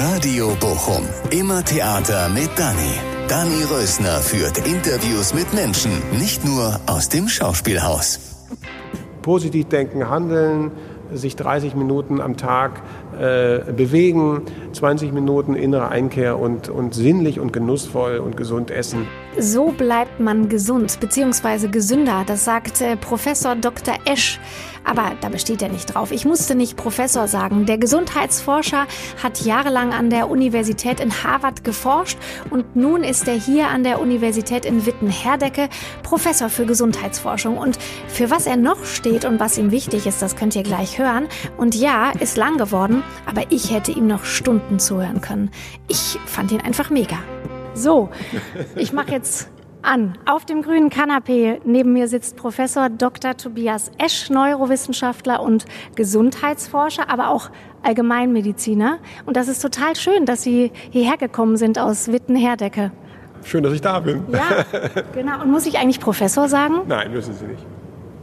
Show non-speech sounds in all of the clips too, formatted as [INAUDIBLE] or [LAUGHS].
Radio Bochum. Immer Theater mit Dani. Dani Rösner führt Interviews mit Menschen, nicht nur aus dem Schauspielhaus. Positiv denken, handeln, sich 30 Minuten am Tag äh, bewegen, 20 Minuten innere Einkehr und, und sinnlich und genussvoll und gesund essen. So bleibt man gesund bzw. gesünder, das sagt äh, Professor Dr. Esch. Aber da besteht er nicht drauf. Ich musste nicht Professor sagen. Der Gesundheitsforscher hat jahrelang an der Universität in Harvard geforscht und nun ist er hier an der Universität in Witten-Herdecke Professor für Gesundheitsforschung. Und für was er noch steht und was ihm wichtig ist, das könnt ihr gleich hören. Und ja, ist lang geworden, aber ich hätte ihm noch Stunden zuhören können. Ich fand ihn einfach mega. So, ich mache jetzt an. Auf dem grünen Kanapee neben mir sitzt Professor Dr. Tobias Esch, Neurowissenschaftler und Gesundheitsforscher, aber auch Allgemeinmediziner. Und das ist total schön, dass Sie hierher gekommen sind aus Witten-Herdecke. Schön, dass ich da bin. Ja, [LAUGHS] genau. Und muss ich eigentlich Professor sagen? Nein, müssen Sie nicht.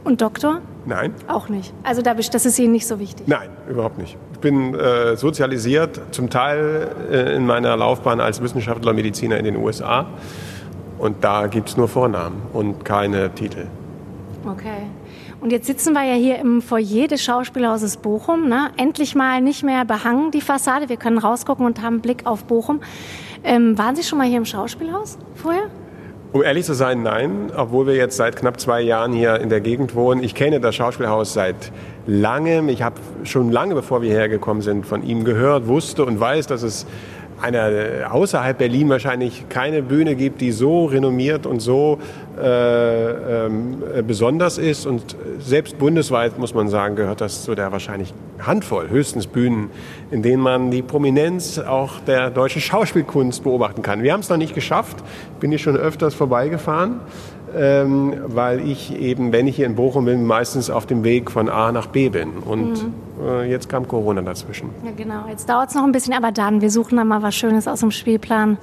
Und Doktor? Nein. Auch nicht. Also das ist Ihnen nicht so wichtig? Nein, überhaupt nicht. Ich bin äh, sozialisiert, zum Teil äh, in meiner Laufbahn als Wissenschaftler, Mediziner in den USA. Und da gibt es nur Vornamen und keine Titel. Okay. Und jetzt sitzen wir ja hier im Foyer des Schauspielhauses Bochum. Ne? Endlich mal nicht mehr behangen, die Fassade. Wir können rausgucken und haben einen Blick auf Bochum. Ähm, waren Sie schon mal hier im Schauspielhaus vorher? Um ehrlich zu sein, nein. Obwohl wir jetzt seit knapp zwei Jahren hier in der Gegend wohnen. Ich kenne das Schauspielhaus seit langem. Ich habe schon lange, bevor wir hergekommen sind, von ihm gehört, wusste und weiß, dass es einer außerhalb Berlin wahrscheinlich keine Bühne gibt, die so renommiert und so äh, äh, besonders ist. Und selbst bundesweit, muss man sagen, gehört das zu der wahrscheinlich Handvoll, höchstens Bühnen, in denen man die Prominenz auch der deutschen Schauspielkunst beobachten kann. Wir haben es noch nicht geschafft, bin ich schon öfters vorbeigefahren ähm, weil ich eben, wenn ich hier in Bochum bin, meistens auf dem Weg von A nach B bin. Und mhm. äh, jetzt kam Corona dazwischen. Ja, genau. Jetzt dauert es noch ein bisschen, aber dann, wir suchen dann mal was Schönes aus dem Spielplan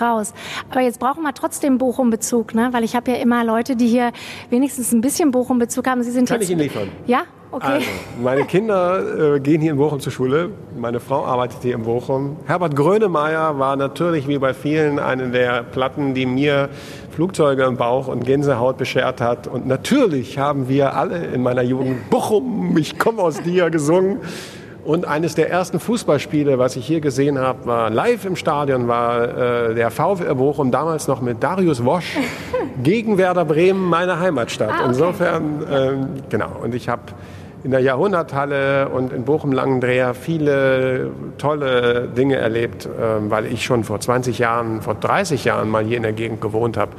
raus. Aber jetzt brauchen wir trotzdem Bochum-Bezug, ne? weil ich habe ja immer Leute, die hier wenigstens ein bisschen Bochum-Bezug haben. Sie sind Kann jetzt, ich Ihnen liefern? Ja? Okay. Also, meine Kinder äh, gehen hier in Bochum zur Schule. Meine Frau arbeitet hier in Bochum. Herbert Grönemeyer war natürlich wie bei vielen eine der Platten, die mir Flugzeuge im Bauch und Gänsehaut beschert hat. Und natürlich haben wir alle in meiner Jugend Bochum, ich komme aus dir gesungen. Und eines der ersten Fußballspiele, was ich hier gesehen habe, war live im Stadion, war äh, der VfR Bochum, damals noch mit Darius Wosch, [LAUGHS] gegen Werder Bremen, meine Heimatstadt. Ah, okay. Insofern, äh, genau. Und ich habe in der Jahrhunderthalle und in Bochum-Langendreher viele tolle Dinge erlebt, ähm, weil ich schon vor 20 Jahren, vor 30 Jahren mal hier in der Gegend gewohnt habe.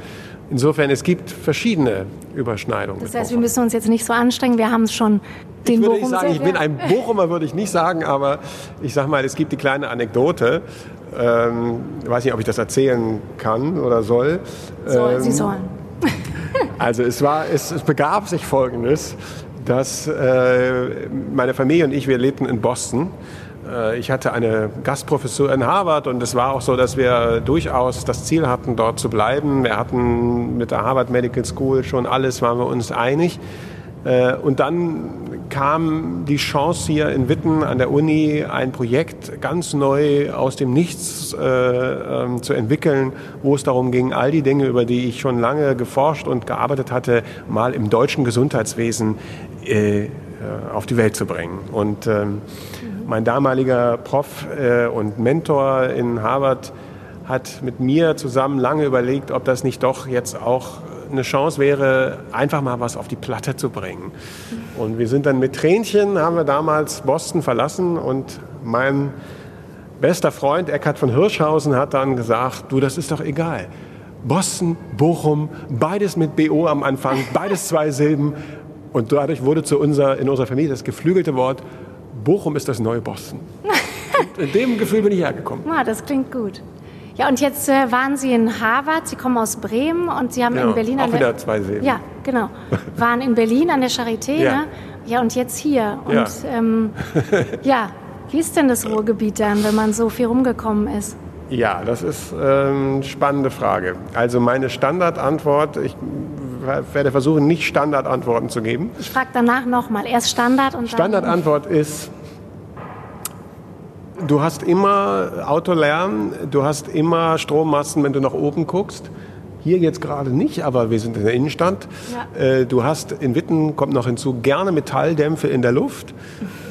Insofern, es gibt verschiedene Überschneidungen. Das heißt, wir müssen uns jetzt nicht so anstrengen, wir haben es schon den ich würde Bochum sagen, ich bin ein Bochumer, würde ich nicht sagen, aber ich sage mal, es gibt die kleine Anekdote. Ähm, ich weiß nicht, ob ich das erzählen kann oder soll. soll ähm, Sie sollen. [LAUGHS] also es, war, es, es begab sich Folgendes dass äh, meine Familie und ich, wir lebten in Boston. Äh, ich hatte eine Gastprofessur in Harvard und es war auch so, dass wir durchaus das Ziel hatten, dort zu bleiben. Wir hatten mit der Harvard Medical School schon alles, waren wir uns einig. Äh, und dann kam die Chance hier in Witten an der Uni ein Projekt ganz neu aus dem Nichts äh, äh, zu entwickeln, wo es darum ging, all die Dinge, über die ich schon lange geforscht und gearbeitet hatte, mal im deutschen Gesundheitswesen äh, auf die Welt zu bringen. Und ähm, mein damaliger Prof äh, und Mentor in Harvard hat mit mir zusammen lange überlegt, ob das nicht doch jetzt auch eine Chance wäre, einfach mal was auf die Platte zu bringen. Und wir sind dann mit Tränchen, haben wir damals Boston verlassen und mein bester Freund Eckhard von Hirschhausen hat dann gesagt, du, das ist doch egal. Boston, Bochum, beides mit BO am Anfang, beides zwei Silben. Und dadurch wurde zu unser, in unserer Familie das geflügelte Wort, Bochum ist das neue Boston. [LAUGHS] in dem Gefühl bin ich hergekommen. Ja, das klingt gut. Ja, und jetzt äh, waren Sie in Harvard, Sie kommen aus Bremen und Sie haben genau, in Berlin... Auch wieder zwei Seen. Ja, genau. [LAUGHS] Waren in Berlin an der Charité, ja. ne? Ja, und jetzt hier. Und ja. Ähm, [LAUGHS] ja, wie ist denn das Ruhrgebiet dann, wenn man so viel rumgekommen ist? Ja, das ist eine ähm, spannende Frage. Also meine Standardantwort, ich werde versuchen, nicht Standardantworten zu geben. Ich frage danach nochmal. Erst Standard und Standardantwort ist du hast immer Autolärm, du hast immer Strommassen, wenn du nach oben guckst. Hier jetzt gerade nicht, aber wir sind in der Innenstadt. Ja. Äh, du hast in Witten, kommt noch hinzu, gerne Metalldämpfe in der Luft.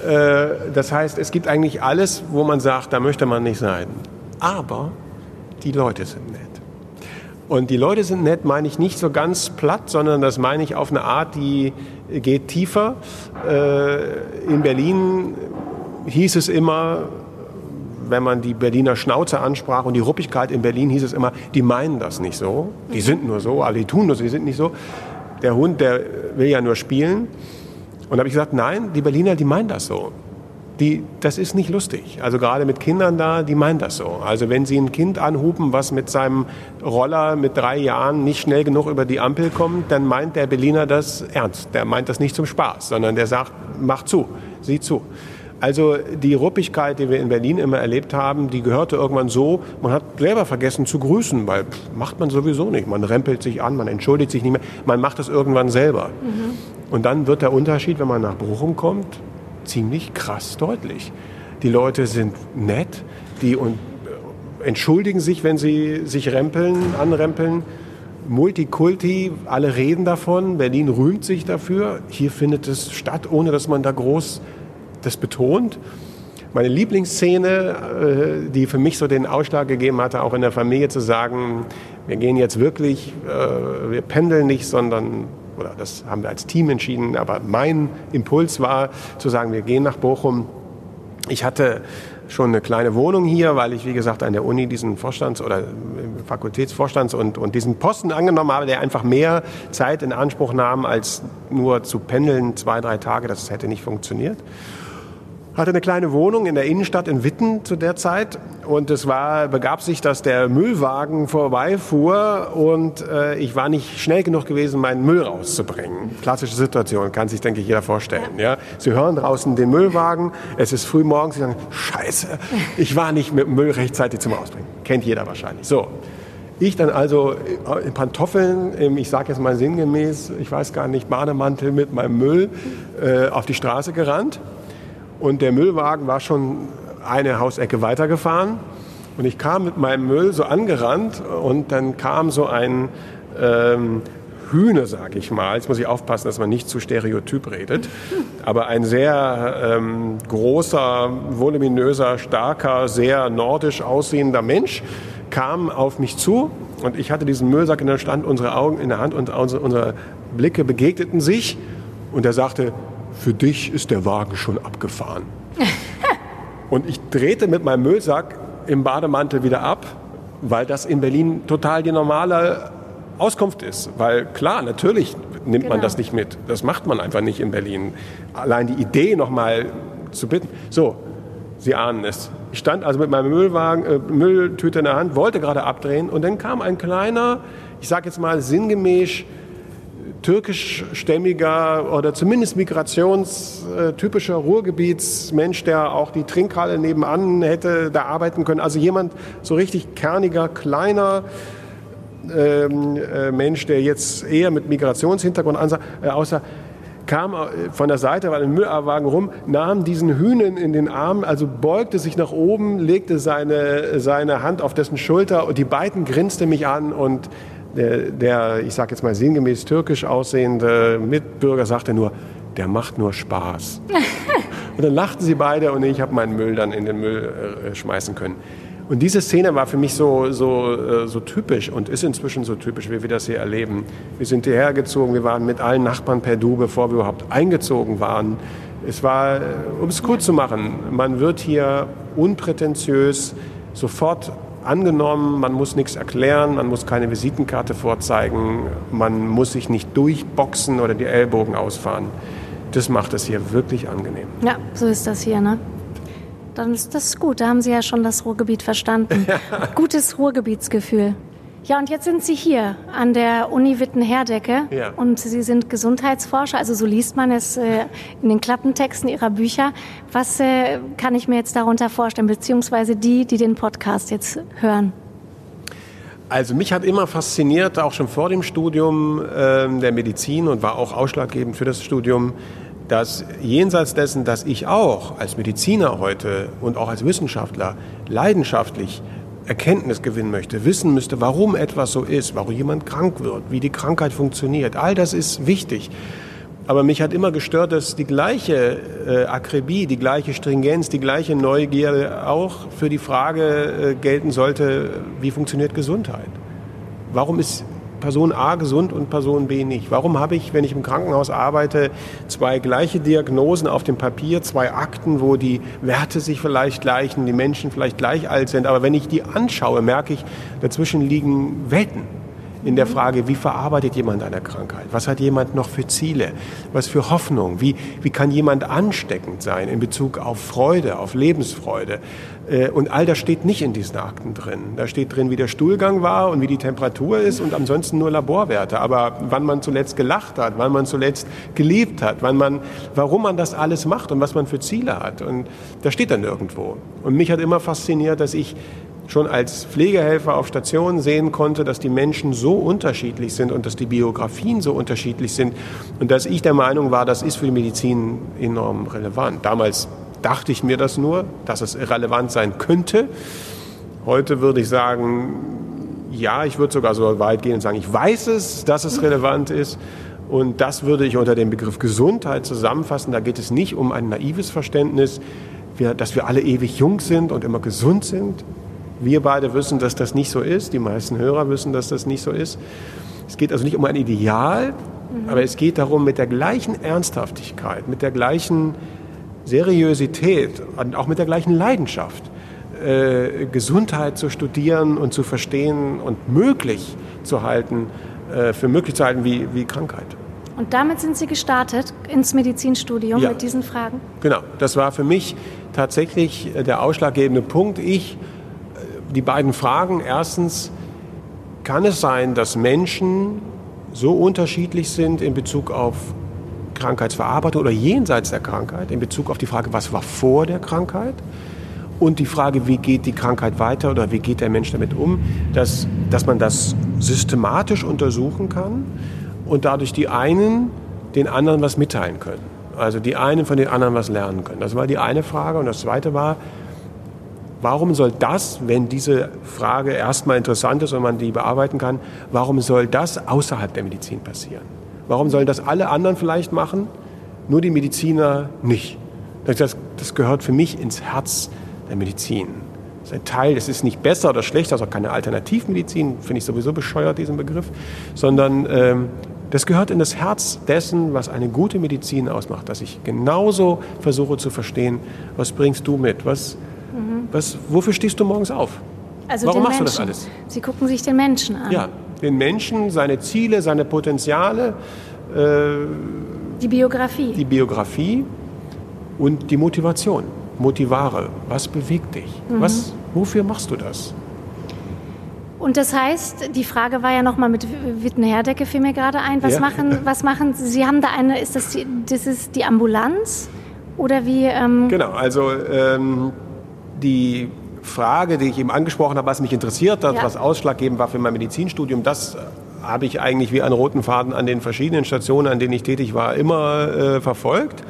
Äh, das heißt, es gibt eigentlich alles, wo man sagt, da möchte man nicht sein. Aber die Leute sind nett. Und die Leute sind nett, meine ich nicht so ganz platt, sondern das meine ich auf eine Art, die geht tiefer. Äh, in Berlin hieß es immer, wenn man die Berliner Schnauze ansprach und die Ruppigkeit in Berlin, hieß es immer, die meinen das nicht so. Die sind nur so, alle tun das, die sind nicht so. Der Hund, der will ja nur spielen. Und da habe ich gesagt, nein, die Berliner, die meinen das so. Die, das ist nicht lustig. Also gerade mit Kindern da, die meinen das so. Also wenn sie ein Kind anhupen, was mit seinem Roller mit drei Jahren nicht schnell genug über die Ampel kommt, dann meint der Berliner das ernst. Der meint das nicht zum Spaß, sondern der sagt, mach zu, sieh zu. Also die Ruppigkeit, die wir in Berlin immer erlebt haben, die gehörte irgendwann so, man hat selber vergessen zu grüßen, weil pff, macht man sowieso nicht. Man rempelt sich an, man entschuldigt sich nicht mehr, man macht das irgendwann selber. Mhm. Und dann wird der Unterschied, wenn man nach Bochum kommt, ziemlich krass deutlich. Die Leute sind nett, die und äh, entschuldigen sich, wenn sie sich rempeln, anrempeln. Multikulti, alle reden davon, Berlin rühmt sich dafür. Hier findet es statt, ohne dass man da groß das betont. Meine Lieblingsszene, äh, die für mich so den Ausschlag gegeben hatte, auch in der Familie zu sagen, wir gehen jetzt wirklich, äh, wir pendeln nicht, sondern, oder das haben wir als Team entschieden, aber mein Impuls war zu sagen, wir gehen nach Bochum. Ich hatte schon eine kleine Wohnung hier, weil ich, wie gesagt, an der Uni diesen Vorstands- oder Fakultätsvorstands- und, und diesen Posten angenommen habe, der einfach mehr Zeit in Anspruch nahm, als nur zu pendeln, zwei, drei Tage. Das hätte nicht funktioniert hatte eine kleine Wohnung in der Innenstadt in Witten zu der Zeit und es war, begab sich, dass der Müllwagen vorbeifuhr und äh, ich war nicht schnell genug gewesen, meinen Müll rauszubringen. Klassische Situation, kann sich, denke ich, jeder vorstellen. Ja. Sie hören draußen den Müllwagen, es ist früh morgens, Sie sagen, scheiße, [LAUGHS] ich war nicht mit dem Müll rechtzeitig zum Ausbringen. Kennt jeder wahrscheinlich. So, ich dann also in Pantoffeln, ich sage jetzt mal sinngemäß, ich weiß gar nicht, Bademantel mit meinem Müll äh, auf die Straße gerannt und der Müllwagen war schon eine Hausecke weitergefahren. Und ich kam mit meinem Müll so angerannt und dann kam so ein ähm, Hühne, sag ich mal. Jetzt muss ich aufpassen, dass man nicht zu stereotyp redet. Aber ein sehr ähm, großer, voluminöser, starker, sehr nordisch aussehender Mensch kam auf mich zu und ich hatte diesen Müllsack in der Stand, unsere Augen in der Hand und unsere, unsere Blicke begegneten sich und er sagte, für dich ist der Wagen schon abgefahren. [LAUGHS] und ich drehte mit meinem Müllsack im Bademantel wieder ab, weil das in Berlin total die normale Auskunft ist. Weil klar, natürlich nimmt genau. man das nicht mit. Das macht man einfach nicht in Berlin. Allein die Idee nochmal zu bitten. So, Sie ahnen es. Ich stand also mit meinem Müllwagen, äh, Mülltüte in der Hand, wollte gerade abdrehen und dann kam ein kleiner, ich sage jetzt mal sinngemäß, türkischstämmiger oder zumindest migrationstypischer Ruhrgebietsmensch, der auch die Trinkhalle nebenan hätte da arbeiten können. Also jemand so richtig kerniger, kleiner ähm, äh, Mensch, der jetzt eher mit Migrationshintergrund ansah, äh, aussah, kam äh, von der Seite, war ein Müllwagen rum, nahm diesen Hühnen in den Arm, also beugte sich nach oben, legte seine, seine Hand auf dessen Schulter und die beiden grinste mich an und der, der ich sage jetzt mal sinngemäß türkisch aussehende Mitbürger sagte nur, der macht nur Spaß. [LAUGHS] und dann lachten sie beide und ich habe meinen Müll dann in den Müll äh, schmeißen können. Und diese Szene war für mich so, so, äh, so typisch und ist inzwischen so typisch, wie wir das hier erleben. Wir sind hierher gezogen, wir waren mit allen Nachbarn per Du, bevor wir überhaupt eingezogen waren. Es war, äh, um es kurz zu machen, man wird hier unprätentiös sofort angenommen, man muss nichts erklären, man muss keine Visitenkarte vorzeigen, man muss sich nicht durchboxen oder die Ellbogen ausfahren. Das macht es hier wirklich angenehm. Ja, so ist das hier, ne? Dann ist das gut, da haben Sie ja schon das Ruhrgebiet verstanden. [LAUGHS] Gutes Ruhrgebietsgefühl. Ja, und jetzt sind Sie hier an der Uni Witten-Herdecke ja. und Sie sind Gesundheitsforscher, also so liest man es äh, in den Klappentexten Ihrer Bücher. Was äh, kann ich mir jetzt darunter vorstellen, beziehungsweise die, die den Podcast jetzt hören? Also mich hat immer fasziniert, auch schon vor dem Studium äh, der Medizin und war auch ausschlaggebend für das Studium, dass jenseits dessen, dass ich auch als Mediziner heute und auch als Wissenschaftler leidenschaftlich Erkenntnis gewinnen möchte, wissen müsste, warum etwas so ist, warum jemand krank wird, wie die Krankheit funktioniert, all das ist wichtig. Aber mich hat immer gestört, dass die gleiche äh, Akribie, die gleiche Stringenz, die gleiche Neugierde auch für die Frage äh, gelten sollte, wie funktioniert Gesundheit? Warum ist Person A gesund und Person B nicht? Warum habe ich, wenn ich im Krankenhaus arbeite, zwei gleiche Diagnosen auf dem Papier, zwei Akten, wo die Werte sich vielleicht gleichen, die Menschen vielleicht gleich alt sind, aber wenn ich die anschaue, merke ich, dazwischen liegen Welten in der Frage, wie verarbeitet jemand eine Krankheit? Was hat jemand noch für Ziele? Was für Hoffnung? Wie, wie kann jemand ansteckend sein in Bezug auf Freude, auf Lebensfreude? Äh, und all das steht nicht in diesen Akten drin. Da steht drin, wie der Stuhlgang war und wie die Temperatur ist und ansonsten nur Laborwerte. Aber wann man zuletzt gelacht hat, wann man zuletzt geliebt hat, wann man, warum man das alles macht und was man für Ziele hat. Und das steht dann nirgendwo. Und mich hat immer fasziniert, dass ich schon als Pflegehelfer auf Stationen sehen konnte, dass die Menschen so unterschiedlich sind und dass die Biografien so unterschiedlich sind und dass ich der Meinung war, das ist für die Medizin enorm relevant. Damals dachte ich mir das nur, dass es relevant sein könnte. Heute würde ich sagen, ja, ich würde sogar so weit gehen und sagen, ich weiß es, dass es relevant ist. Und das würde ich unter dem Begriff Gesundheit zusammenfassen. Da geht es nicht um ein naives Verständnis, dass wir alle ewig jung sind und immer gesund sind. Wir beide wissen, dass das nicht so ist. Die meisten Hörer wissen, dass das nicht so ist. Es geht also nicht um ein Ideal, mhm. aber es geht darum, mit der gleichen Ernsthaftigkeit, mit der gleichen Seriosität und auch mit der gleichen Leidenschaft äh, Gesundheit zu studieren und zu verstehen und möglich zu halten, äh, für möglich zu halten wie, wie Krankheit. Und damit sind Sie gestartet ins Medizinstudium ja. mit diesen Fragen? Genau, das war für mich tatsächlich äh, der ausschlaggebende Punkt. Ich die beiden Fragen. Erstens, kann es sein, dass Menschen so unterschiedlich sind in Bezug auf Krankheitsverarbeitung oder jenseits der Krankheit, in Bezug auf die Frage, was war vor der Krankheit? Und die Frage, wie geht die Krankheit weiter oder wie geht der Mensch damit um, dass, dass man das systematisch untersuchen kann und dadurch die einen den anderen was mitteilen können. Also die einen von den anderen was lernen können. Das war die eine Frage. Und das zweite war, Warum soll das, wenn diese Frage erstmal interessant ist und man die bearbeiten kann, warum soll das außerhalb der Medizin passieren? Warum sollen das alle anderen vielleicht machen, nur die Mediziner nicht? Das, das gehört für mich ins Herz der Medizin. Das ist ein Teil, das ist nicht besser oder schlechter, das ist auch keine Alternativmedizin, finde ich sowieso bescheuert, diesen Begriff, sondern ähm, das gehört in das Herz dessen, was eine gute Medizin ausmacht, dass ich genauso versuche zu verstehen, was bringst du mit, was, was, wofür stehst du morgens auf? Also Warum machst Menschen. du das alles? Sie gucken sich den Menschen an. Ja, den Menschen, seine Ziele, seine Potenziale. Äh, die Biografie. Die Biografie und die Motivation. Motivare. Was bewegt dich? Mhm. Was, wofür machst du das? Und das heißt, die Frage war ja nochmal mit Witten-Herdecke, fiel mir gerade ein. Was, ja. machen, was machen Sie? haben da eine, ist das die, das ist die Ambulanz? Oder wie? Ähm genau, also ähm, die Frage, die ich eben angesprochen habe, was mich interessiert hat, ja. was ausschlaggebend war für mein Medizinstudium, das habe ich eigentlich wie einen roten Faden an den verschiedenen Stationen, an denen ich tätig war, immer äh, verfolgt.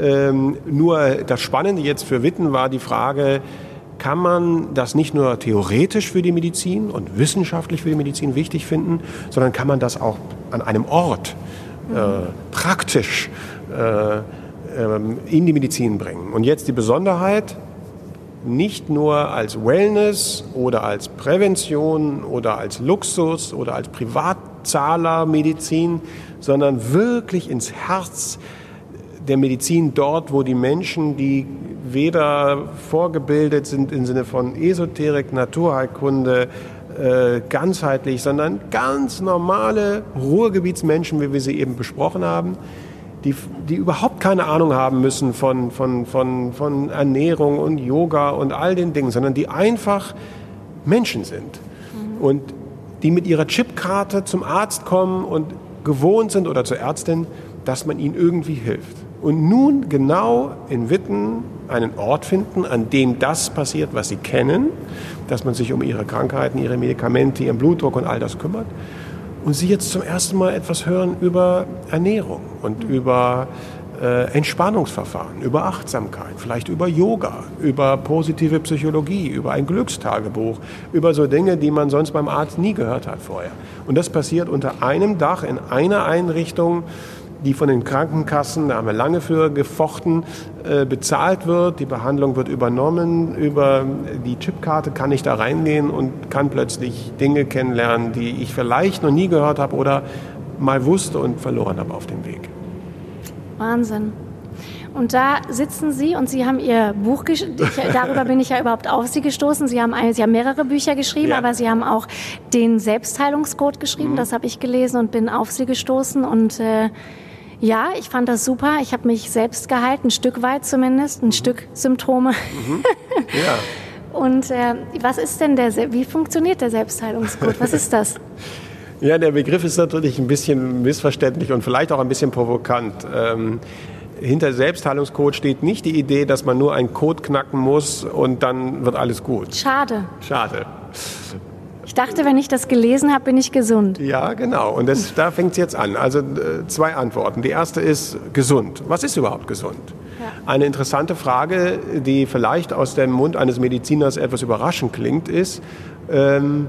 Ähm, nur das Spannende jetzt für Witten war die Frage, kann man das nicht nur theoretisch für die Medizin und wissenschaftlich für die Medizin wichtig finden, sondern kann man das auch an einem Ort äh, praktisch äh, ähm, in die Medizin bringen. Und jetzt die Besonderheit, nicht nur als Wellness oder als Prävention oder als Luxus oder als Privatzahlermedizin, sondern wirklich ins Herz der Medizin dort, wo die Menschen, die weder vorgebildet sind im Sinne von Esoterik, Naturheilkunde, äh, ganzheitlich, sondern ganz normale Ruhrgebietsmenschen, wie wir sie eben besprochen haben, die, die überhaupt keine Ahnung haben müssen von, von, von, von Ernährung und Yoga und all den Dingen, sondern die einfach Menschen sind mhm. und die mit ihrer Chipkarte zum Arzt kommen und gewohnt sind oder zur Ärztin, dass man ihnen irgendwie hilft. Und nun genau in Witten einen Ort finden, an dem das passiert, was sie kennen, dass man sich um ihre Krankheiten, ihre Medikamente, ihren Blutdruck und all das kümmert und Sie jetzt zum ersten Mal etwas hören über Ernährung und über äh, Entspannungsverfahren, über Achtsamkeit, vielleicht über Yoga, über positive Psychologie, über ein Glückstagebuch, über so Dinge, die man sonst beim Arzt nie gehört hat vorher. Und das passiert unter einem Dach in einer Einrichtung, die von den Krankenkassen, da haben wir lange für gefochten, äh, bezahlt wird. Die Behandlung wird übernommen. Über die Chipkarte kann ich da reingehen und kann plötzlich Dinge kennenlernen, die ich vielleicht noch nie gehört habe oder mal wusste und verloren habe auf dem Weg. Wahnsinn. Und da sitzen Sie und Sie haben Ihr Buch, darüber bin ich ja überhaupt auf Sie gestoßen. Sie haben, Sie haben mehrere Bücher geschrieben, ja. aber Sie haben auch den Selbstheilungscode geschrieben. Mhm. Das habe ich gelesen und bin auf Sie gestoßen. Und äh, ja, ich fand das super. Ich habe mich selbst gehalten, ein Stück weit zumindest, ein mhm. Stück Symptome. Mhm. [LAUGHS] Ja. und äh, was ist denn der, wie funktioniert der Selbstheilungscode? Was ist das? [LAUGHS] Ja, der Begriff ist natürlich ein bisschen missverständlich und vielleicht auch ein bisschen provokant. Ähm, hinter Selbstheilungscode steht nicht die Idee, dass man nur einen Code knacken muss und dann wird alles gut. Schade. Schade. Ich dachte, wenn ich das gelesen habe, bin ich gesund. Ja, genau. Und das, da fängt es jetzt an. Also äh, zwei Antworten. Die erste ist gesund. Was ist überhaupt gesund? Ja. Eine interessante Frage, die vielleicht aus dem Mund eines Mediziners etwas überraschend klingt, ist, ähm,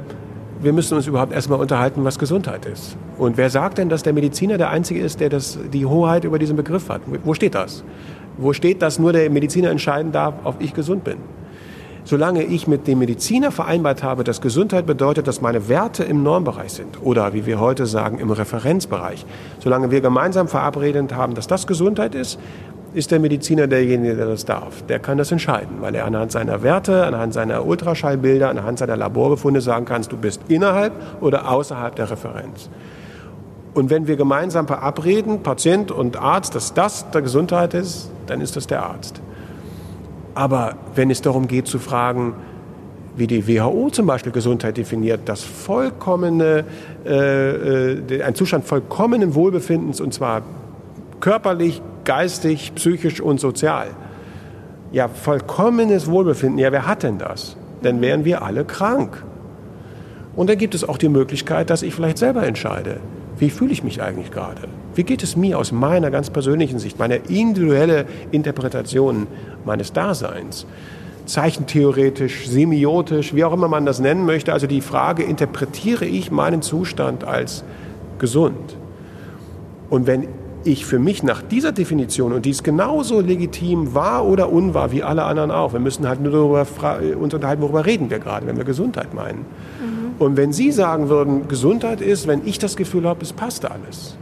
wir müssen uns überhaupt erstmal unterhalten, was Gesundheit ist. Und wer sagt denn, dass der Mediziner der Einzige ist, der das, die Hoheit über diesen Begriff hat? Wo steht das? Wo steht, dass nur der Mediziner entscheiden darf, ob ich gesund bin? Solange ich mit dem Mediziner vereinbart habe, dass Gesundheit bedeutet, dass meine Werte im Normbereich sind oder wie wir heute sagen, im Referenzbereich, solange wir gemeinsam verabredet haben, dass das Gesundheit ist, ist der Mediziner derjenige, der das darf. Der kann das entscheiden, weil er anhand seiner Werte, anhand seiner Ultraschallbilder, anhand seiner Laborbefunde sagen kann, du bist innerhalb oder außerhalb der Referenz. Und wenn wir gemeinsam verabreden, Patient und Arzt, dass das der Gesundheit ist, dann ist das der Arzt. Aber wenn es darum geht zu fragen, wie die WHO zum Beispiel Gesundheit definiert, das vollkommene, äh, äh ein Zustand vollkommenen Wohlbefindens und zwar körperlich, geistig, psychisch und sozial. Ja, vollkommenes Wohlbefinden. Ja, wer hat denn das? Dann wären wir alle krank. Und dann gibt es auch die Möglichkeit, dass ich vielleicht selber entscheide. Wie fühle ich mich eigentlich gerade? Wie geht es mir aus meiner ganz persönlichen Sicht, meiner individuelle Interpretation meines Daseins? Zeichentheoretisch, semiotisch, wie auch immer man das nennen möchte. Also die Frage, interpretiere ich meinen Zustand als gesund? Und wenn ich für mich nach dieser Definition, und die ist genauso legitim, wahr oder unwahr, wie alle anderen auch, wir müssen halt nur darüber uns unterhalten, worüber reden wir gerade, wenn wir Gesundheit meinen. Mhm. Und wenn Sie sagen würden, Gesundheit ist, wenn ich das Gefühl habe, es passt alles.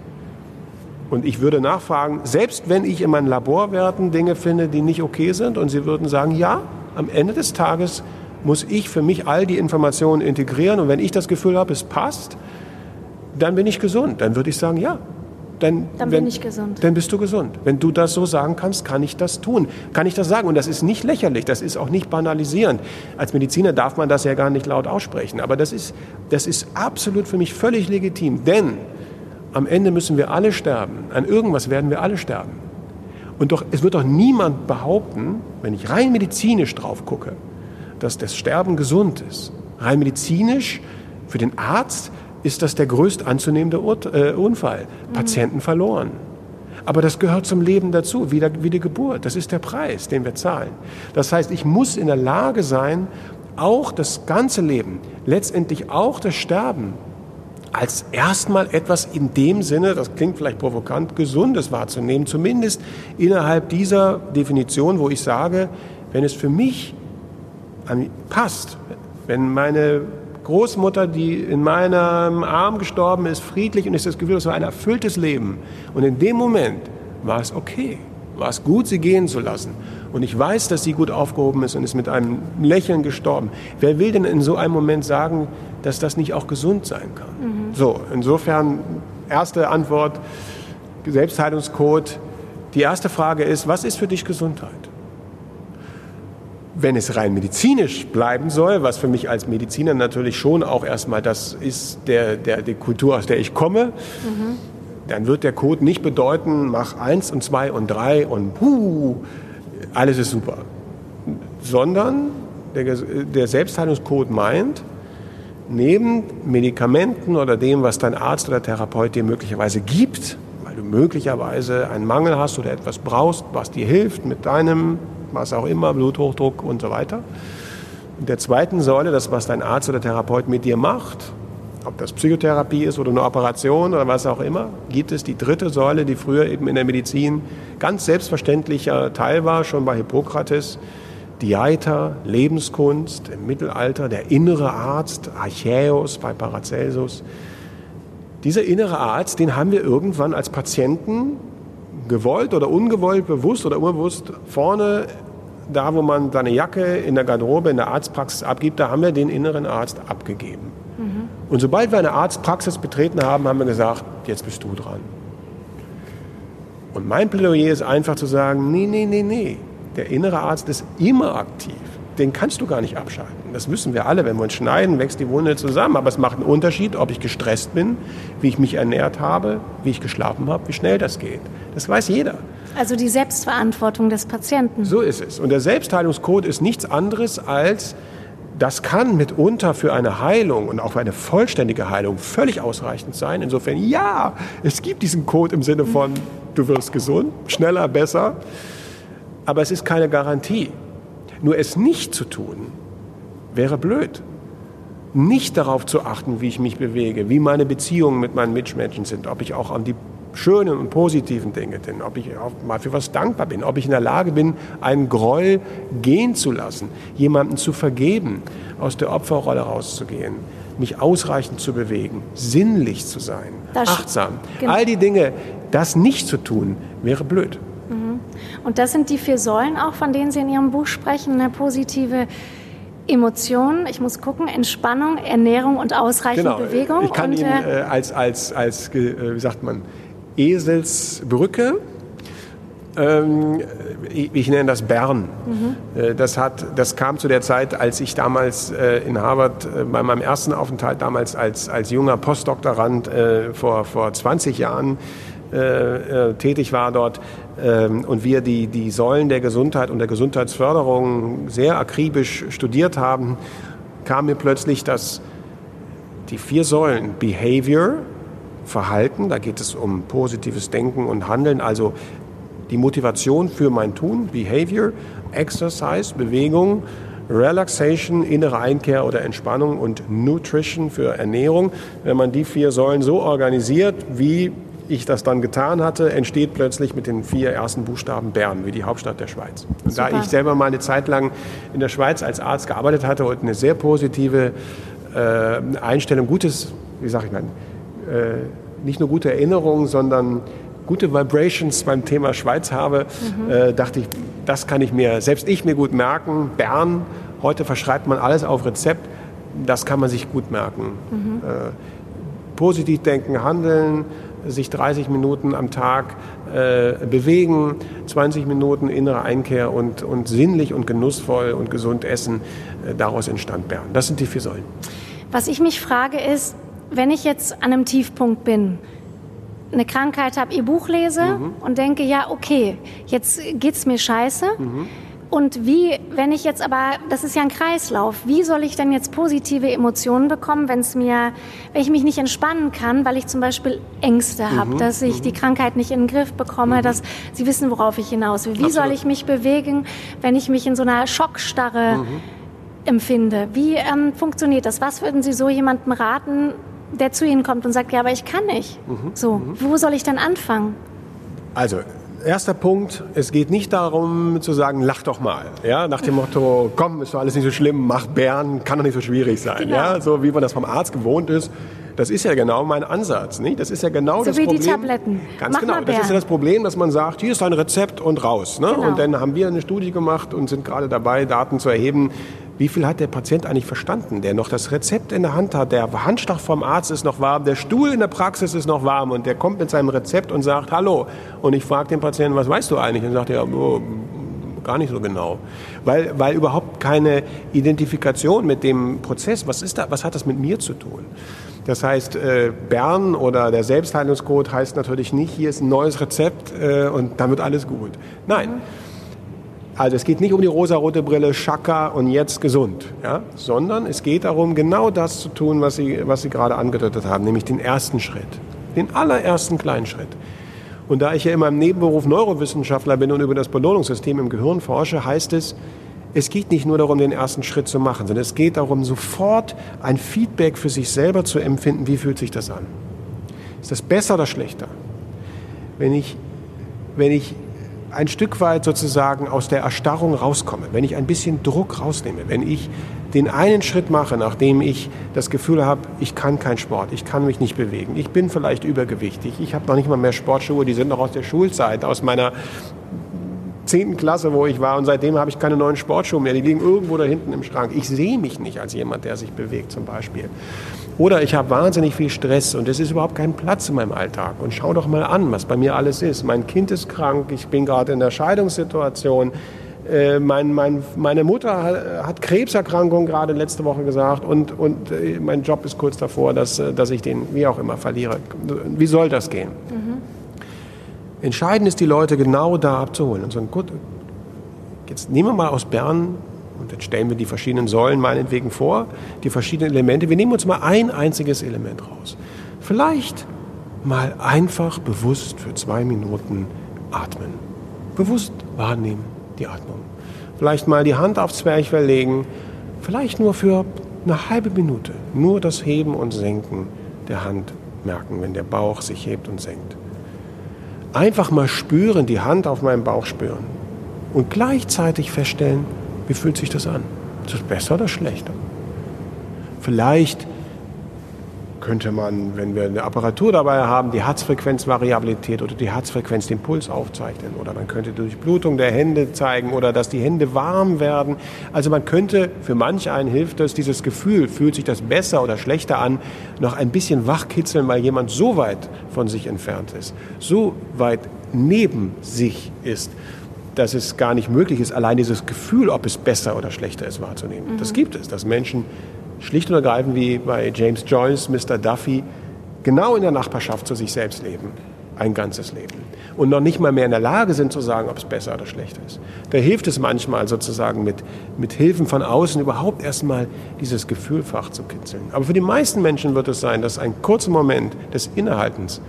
Und ich würde nachfragen, selbst wenn ich in meinen Laborwerten Dinge finde, die nicht okay sind, und Sie würden sagen, ja, am Ende des Tages muss ich für mich all die Informationen integrieren, und wenn ich das Gefühl habe, es passt, dann bin ich gesund. Dann würde ich sagen, ja, dann, dann wenn, bin ich gesund. Dann bist du gesund. Wenn du das so sagen kannst, kann ich das tun. Kann ich das sagen? Und das ist nicht lächerlich, das ist auch nicht banalisierend. Als Mediziner darf man das ja gar nicht laut aussprechen. Aber das ist, das ist absolut für mich völlig legitim. Denn am Ende müssen wir alle sterben. An irgendwas werden wir alle sterben. Und doch, es wird doch niemand behaupten, wenn ich rein medizinisch drauf gucke, dass das Sterben gesund ist. Rein medizinisch für den Arzt ist das der größt anzunehmende äh, Unfall. Mhm. Patienten verloren. Aber das gehört zum Leben dazu, wie, der, wie die Geburt. Das ist der Preis, den wir zahlen. Das heißt, ich muss in der Lage sein, auch das ganze Leben, letztendlich auch das Sterben, als erstmal etwas in dem Sinne, das klingt vielleicht provokant, Gesundes wahrzunehmen, zumindest innerhalb dieser Definition, wo ich sage, wenn es für mich passt, wenn meine Großmutter, die in meinem Arm gestorben ist, friedlich und ich das Gefühl, es war ein erfülltes Leben. Und in dem Moment war es okay, war es gut, sie gehen zu lassen. Und ich weiß, dass sie gut aufgehoben ist und ist mit einem Lächeln gestorben. Wer will denn in so einem Moment sagen, dass das nicht auch gesund sein kann? Mhm. So, insofern, erste Antwort, Selbstheilungscode. Die erste Frage ist, was ist für dich Gesundheit? Wenn es rein medizinisch bleiben soll, was für mich als Mediziner natürlich schon auch erstmal das ist, der, der, die Kultur, aus der ich komme, mhm. dann wird der Code nicht bedeuten, mach eins und zwei und drei und puh, alles ist super. Sondern der, der Selbstheilungscode meint, neben Medikamenten oder dem, was dein Arzt oder Therapeut dir möglicherweise gibt, weil du möglicherweise einen Mangel hast oder etwas brauchst, was dir hilft mit deinem, was auch immer, Bluthochdruck und so weiter. In der zweiten Säule, das, was dein Arzt oder Therapeut mit dir macht, ob das Psychotherapie ist oder eine Operation oder was auch immer, gibt es die dritte Säule, die früher eben in der Medizin ganz selbstverständlicher Teil war, schon bei Hippokrates. Diaeta, Lebenskunst im Mittelalter, der innere Arzt, Archäus bei Paracelsus. Dieser innere Arzt, den haben wir irgendwann als Patienten gewollt oder ungewollt, bewusst oder unbewusst vorne da, wo man seine Jacke in der Garderobe, in der Arztpraxis abgibt, da haben wir den inneren Arzt abgegeben. Mhm. Und sobald wir eine Arztpraxis betreten haben, haben wir gesagt, jetzt bist du dran. Und mein Plädoyer ist einfach zu sagen, nee, nee, nee, nee. Der innere Arzt ist immer aktiv. Den kannst du gar nicht abschalten. Das wissen wir alle. Wenn wir uns schneiden, wächst die Wunde zusammen. Aber es macht einen Unterschied, ob ich gestresst bin, wie ich mich ernährt habe, wie ich geschlafen habe, wie schnell das geht. Das weiß jeder. Also die Selbstverantwortung des Patienten. So ist es. Und der Selbstheilungscode ist nichts anderes als, das kann mitunter für eine Heilung und auch für eine vollständige Heilung völlig ausreichend sein. Insofern, ja, es gibt diesen Code im Sinne von, du wirst gesund, schneller, besser. Aber es ist keine Garantie. Nur es nicht zu tun, wäre blöd. Nicht darauf zu achten, wie ich mich bewege, wie meine Beziehungen mit meinen Mitmenschen sind, ob ich auch an die schönen und positiven Dinge bin, ob ich auch mal für was dankbar bin, ob ich in der Lage bin, einen Groll gehen zu lassen, jemanden zu vergeben, aus der Opferrolle rauszugehen, mich ausreichend zu bewegen, sinnlich zu sein, das achtsam. Genau. All die Dinge, das nicht zu tun, wäre blöd. Und das sind die vier Säulen auch, von denen Sie in Ihrem Buch sprechen, eine positive Emotionen, ich muss gucken, Entspannung, Ernährung und ausreichend genau. Bewegung. Ich kann und, Ihnen äh, als, als, als, äh, wie sagt man, Eselsbrücke. Ähm, ich, nenne das Bern. Mhm. Das, hat, das kam zu der Zeit, als ich damals äh, in Harvard äh, bei meinem ersten Aufenthalt, damals als, als junger Postdoktorand äh, vor, vor 20 Jahren äh, äh, tätig war dort und wir die, die Säulen der Gesundheit und der Gesundheitsförderung sehr akribisch studiert haben, kam mir plötzlich, dass die vier Säulen Behavior, Verhalten, da geht es um positives Denken und Handeln, also die Motivation für mein Tun, Behavior, Exercise, Bewegung, Relaxation, innere Einkehr oder Entspannung und Nutrition für Ernährung. Wenn man die vier Säulen so organisiert, wie ich das dann getan hatte, entsteht plötzlich mit den vier ersten Buchstaben Bern, wie die Hauptstadt der Schweiz. Und Super. da ich selber mal eine Zeit lang in der Schweiz als Arzt gearbeitet hatte und eine sehr positive äh, Einstellung, gutes, wie sage ich mal, äh, nicht nur gute Erinnerungen, sondern gute Vibrations beim Thema Schweiz habe, mhm. äh, dachte ich, das kann ich mir, selbst ich mir gut merken. Bern, heute verschreibt man alles auf Rezept, das kann man sich gut merken. Mhm. Äh, positiv denken, handeln, sich 30 Minuten am Tag äh, bewegen, 20 Minuten innere Einkehr und, und sinnlich und genussvoll und gesund essen. Äh, daraus entstand Bern. Das sind die vier Säulen. Was ich mich frage ist, wenn ich jetzt an einem Tiefpunkt bin, eine Krankheit habe, ihr Buch lese mhm. und denke, ja, okay, jetzt geht's mir scheiße. Mhm. Und wie, wenn ich jetzt aber, das ist ja ein Kreislauf, wie soll ich denn jetzt positive Emotionen bekommen, wenn es mir, wenn ich mich nicht entspannen kann, weil ich zum Beispiel Ängste mhm. habe, dass ich die mhm. Krankheit nicht in den Griff bekomme, mhm. dass Sie wissen, worauf ich hinaus will. Wie Absolut. soll ich mich bewegen, wenn ich mich in so einer Schockstarre mhm. empfinde? Wie ähm, funktioniert das? Was würden Sie so jemandem raten, der zu Ihnen kommt und sagt, ja, aber ich kann nicht. Mhm. So, mhm. wo soll ich dann anfangen? Also, erster Punkt, es geht nicht darum zu sagen, lach doch mal. Ja, nach dem Motto, komm, ist doch alles nicht so schlimm, mach Bären, kann doch nicht so schwierig sein. Genau. Ja, so wie man das vom Arzt gewohnt ist. Das ist ja genau mein Ansatz. Nicht? Das ist ja genau so das wie Problem. die Tabletten. Ganz Mach genau. Das ist ja das Problem, dass man sagt, hier ist ein Rezept und raus. Ne? Genau. Und dann haben wir eine Studie gemacht und sind gerade dabei, Daten zu erheben, wie viel hat der Patient eigentlich verstanden, der noch das Rezept in der Hand hat, der Handschlag vom Arzt ist noch warm, der Stuhl in der Praxis ist noch warm und der kommt mit seinem Rezept und sagt Hallo. Und ich frage den Patienten, was weißt du eigentlich? Und sagt er, oh, gar nicht so genau. Weil, weil überhaupt keine Identifikation mit dem Prozess, was, ist da, was hat das mit mir zu tun? Das heißt, äh, Bern oder der Selbstheilungscode heißt natürlich nicht, hier ist ein neues Rezept äh, und damit alles gut. Nein. Mhm also es geht nicht um die rosarote Brille, Schaka und jetzt gesund, ja? sondern es geht darum, genau das zu tun, was Sie, was Sie gerade angedeutet haben, nämlich den ersten Schritt, den allerersten kleinen Schritt. Und da ich ja immer im Nebenberuf Neurowissenschaftler bin und über das Belohnungssystem im Gehirn forsche, heißt es, es geht nicht nur darum, den ersten Schritt zu machen, sondern es geht darum, sofort ein Feedback für sich selber zu empfinden, wie fühlt sich das an. Ist das besser oder schlechter? Wenn ich, wenn ich ein Stück weit sozusagen aus der Erstarrung rauskomme, wenn ich ein bisschen Druck rausnehme, wenn ich den einen Schritt mache, nachdem ich das Gefühl habe, ich kann keinen Sport, ich kann mich nicht bewegen, ich bin vielleicht übergewichtig, ich habe noch nicht mal mehr Sportschuhe, die sind noch aus der Schulzeit, aus meiner 10. Klasse, wo ich war und seitdem habe ich keine neuen Sportschuhe mehr. Die liegen irgendwo da hinten im Schrank. Ich sehe mich nicht als jemand, der sich bewegt zum Beispiel. Oder ich habe wahnsinnig viel Stress und es ist überhaupt kein Platz in meinem Alltag. Und schau doch mal an, was bei mir alles ist. Mein Kind ist krank, ich bin gerade in der Scheidungssituation. Äh, mein, mein, meine Mutter hat Krebserkrankung gerade letzte Woche gesagt und, und äh, mein Job ist kurz davor, dass, äh, dass ich den wie auch immer verliere. Wie soll das gehen? Mhm. Entscheidend ist, die Leute genau da abzuholen und sagen, gut, jetzt nehmen wir mal aus Bern und jetzt stellen wir die verschiedenen Säulen meinetwegen vor, die verschiedenen Elemente. Wir nehmen uns mal ein einziges Element raus. Vielleicht mal einfach bewusst für zwei Minuten atmen. Bewusst wahrnehmen die Atmung. Vielleicht mal die Hand aufs Zwerchfell legen. Vielleicht nur für eine halbe Minute. Nur das Heben und Senken der Hand merken, wenn der Bauch sich hebt und senkt. Einfach mal spüren, die Hand auf meinem Bauch spüren. Und gleichzeitig feststellen, wie fühlt sich das an? Ist das besser oder schlechter? Vielleicht könnte man, wenn wir eine Apparatur dabei haben, die Herzfrequenzvariabilität oder die Herzfrequenz den Puls aufzeichnen. Oder man könnte durch Blutung der Hände zeigen oder dass die Hände warm werden. Also man könnte, für manch einen hilft das, dieses Gefühl, fühlt sich das besser oder schlechter an, noch ein bisschen wachkitzeln, weil jemand so weit von sich entfernt ist, so weit neben sich ist, dass es gar nicht möglich ist, allein dieses Gefühl, ob es besser oder schlechter ist, wahrzunehmen. Mhm. Das gibt es, dass Menschen schlicht und ergreifend wie bei James Joyce, Mr. Duffy, genau in der Nachbarschaft zu sich selbst leben. Ein ganzes Leben. Und noch nicht mal mehr in der Lage sind zu sagen, ob es besser oder schlechter ist. Da hilft es manchmal sozusagen mit, mit Hilfen von außen überhaupt erstmal dieses Gefühlfach zu kitzeln. Aber für die meisten Menschen wird es sein, dass ein kurzer Moment des Innehaltens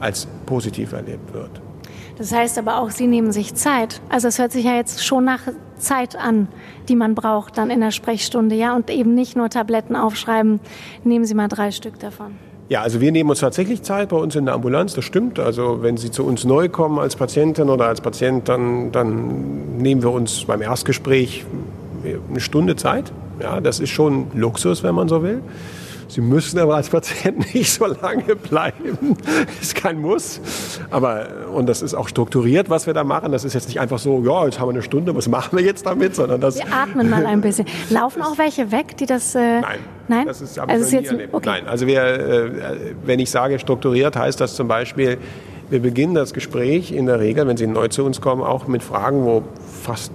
als positiv erlebt wird. Das heißt aber auch, Sie nehmen sich Zeit. Also es hört sich ja jetzt schon nach Zeit an, die man braucht dann in der Sprechstunde, ja, und eben nicht nur Tabletten aufschreiben. Nehmen Sie mal drei Stück davon. Ja, also wir nehmen uns tatsächlich Zeit bei uns in der Ambulanz, das stimmt. Also wenn Sie zu uns neu kommen als Patientin oder als Patient, dann, dann nehmen wir uns beim Erstgespräch eine Stunde Zeit. Ja, das ist schon Luxus, wenn man so will. Sie müssen aber als Patient [LAUGHS] nicht so lange bleiben. Das ist kein Muss. Aber, und das ist auch strukturiert, was wir da machen. Das ist jetzt nicht einfach so, ja, jetzt haben wir eine Stunde, was machen wir jetzt damit, sondern das. Wir atmen mal ein bisschen. Laufen auch welche weg, die das. Äh, Nein. Nein? Das ist, also ist jetzt, okay. Nein. Also wir, äh, wenn ich sage strukturiert, heißt das zum Beispiel, wir beginnen das Gespräch in der Regel, wenn Sie neu zu uns kommen, auch mit Fragen, wo fast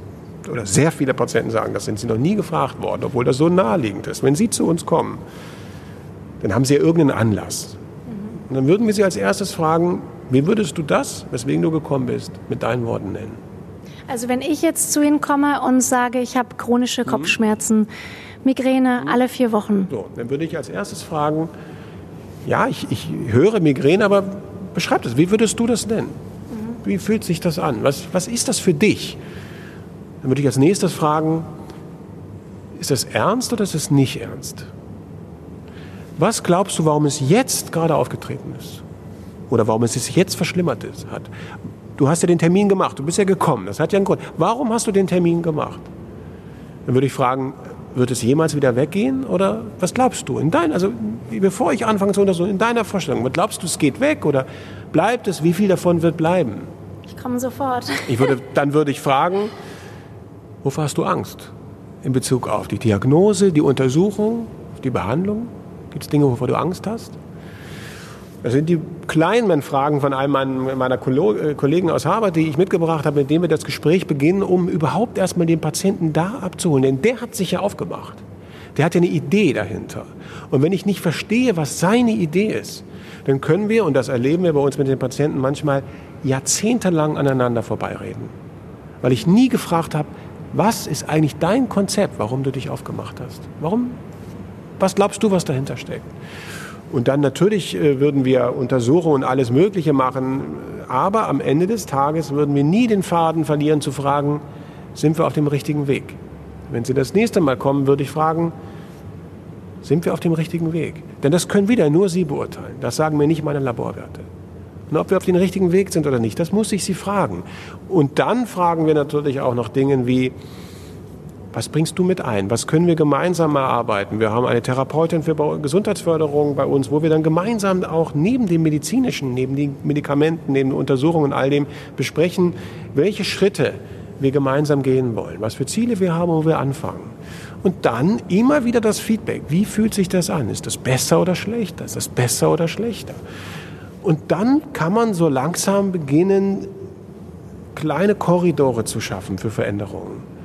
oder sehr viele Patienten sagen, das sind sie noch nie gefragt worden, obwohl das so naheliegend ist. Wenn Sie zu uns kommen, dann haben Sie ja irgendeinen Anlass. Und dann würden wir Sie als erstes fragen, wie würdest du das, weswegen du gekommen bist, mit deinen Worten nennen? Also wenn ich jetzt zu Ihnen komme und sage, ich habe chronische mhm. Kopfschmerzen, Migräne mhm. alle vier Wochen. So, dann würde ich als erstes fragen, ja, ich, ich höre Migräne, aber beschreib das, wie würdest du das nennen? Mhm. Wie fühlt sich das an? Was, was ist das für dich? Dann würde ich als nächstes fragen, ist das ernst oder ist es nicht ernst? Was glaubst du, warum es jetzt gerade aufgetreten ist? Oder warum es sich jetzt verschlimmert ist, hat? Du hast ja den Termin gemacht, du bist ja gekommen, das hat ja einen Grund. Warum hast du den Termin gemacht? Dann würde ich fragen, wird es jemals wieder weggehen? Oder was glaubst du? In dein, also bevor ich anfange zu untersuchen, in deiner Vorstellung, glaubst du, es geht weg oder bleibt es? Wie viel davon wird bleiben? Ich komme sofort. Ich würde, dann würde ich fragen, wovor hast du Angst? In Bezug auf die Diagnose, die Untersuchung, die Behandlung? Gibt es Dinge, wovor du Angst hast? Das sind die kleinen Fragen von einem meiner äh, Kollegen aus Harvard, die ich mitgebracht habe, mit dem wir das Gespräch beginnen, um überhaupt erstmal den Patienten da abzuholen. Denn der hat sich ja aufgemacht. Der hat ja eine Idee dahinter. Und wenn ich nicht verstehe, was seine Idee ist, dann können wir, und das erleben wir bei uns mit den Patienten manchmal, jahrzehntelang aneinander vorbeireden. Weil ich nie gefragt habe, was ist eigentlich dein Konzept, warum du dich aufgemacht hast? Warum was glaubst du, was dahinter steckt? Und dann natürlich äh, würden wir Untersuchungen und alles Mögliche machen, aber am Ende des Tages würden wir nie den Faden verlieren zu fragen, sind wir auf dem richtigen Weg? Wenn Sie das nächste Mal kommen, würde ich fragen, sind wir auf dem richtigen Weg? Denn das können wieder nur Sie beurteilen. Das sagen mir nicht meine Laborwerte. Und ob wir auf dem richtigen Weg sind oder nicht, das muss ich Sie fragen. Und dann fragen wir natürlich auch noch Dinge wie, was bringst du mit ein? Was können wir gemeinsam erarbeiten? Wir haben eine Therapeutin für Gesundheitsförderung bei uns, wo wir dann gemeinsam auch neben dem medizinischen, neben den Medikamenten, neben den Untersuchungen und all dem besprechen, welche Schritte wir gemeinsam gehen wollen, was für Ziele wir haben, wo wir anfangen. Und dann immer wieder das Feedback. Wie fühlt sich das an? Ist das besser oder schlechter? Ist das besser oder schlechter? Und dann kann man so langsam beginnen, kleine Korridore zu schaffen für Veränderungen.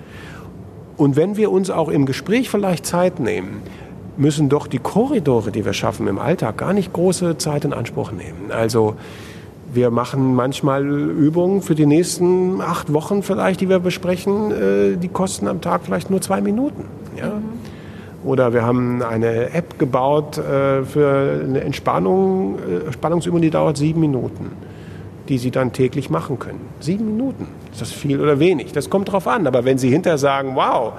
Und wenn wir uns auch im Gespräch vielleicht Zeit nehmen, müssen doch die Korridore, die wir schaffen im Alltag, gar nicht große Zeit in Anspruch nehmen. Also wir machen manchmal Übungen für die nächsten acht Wochen vielleicht, die wir besprechen, äh, die kosten am Tag vielleicht nur zwei Minuten. Ja? Mhm. Oder wir haben eine App gebaut äh, für eine Entspannung, äh, Entspannungsübung, die dauert sieben Minuten, die Sie dann täglich machen können. Sieben Minuten. Ist das viel oder wenig? Das kommt drauf an. Aber wenn Sie hinterher sagen, wow,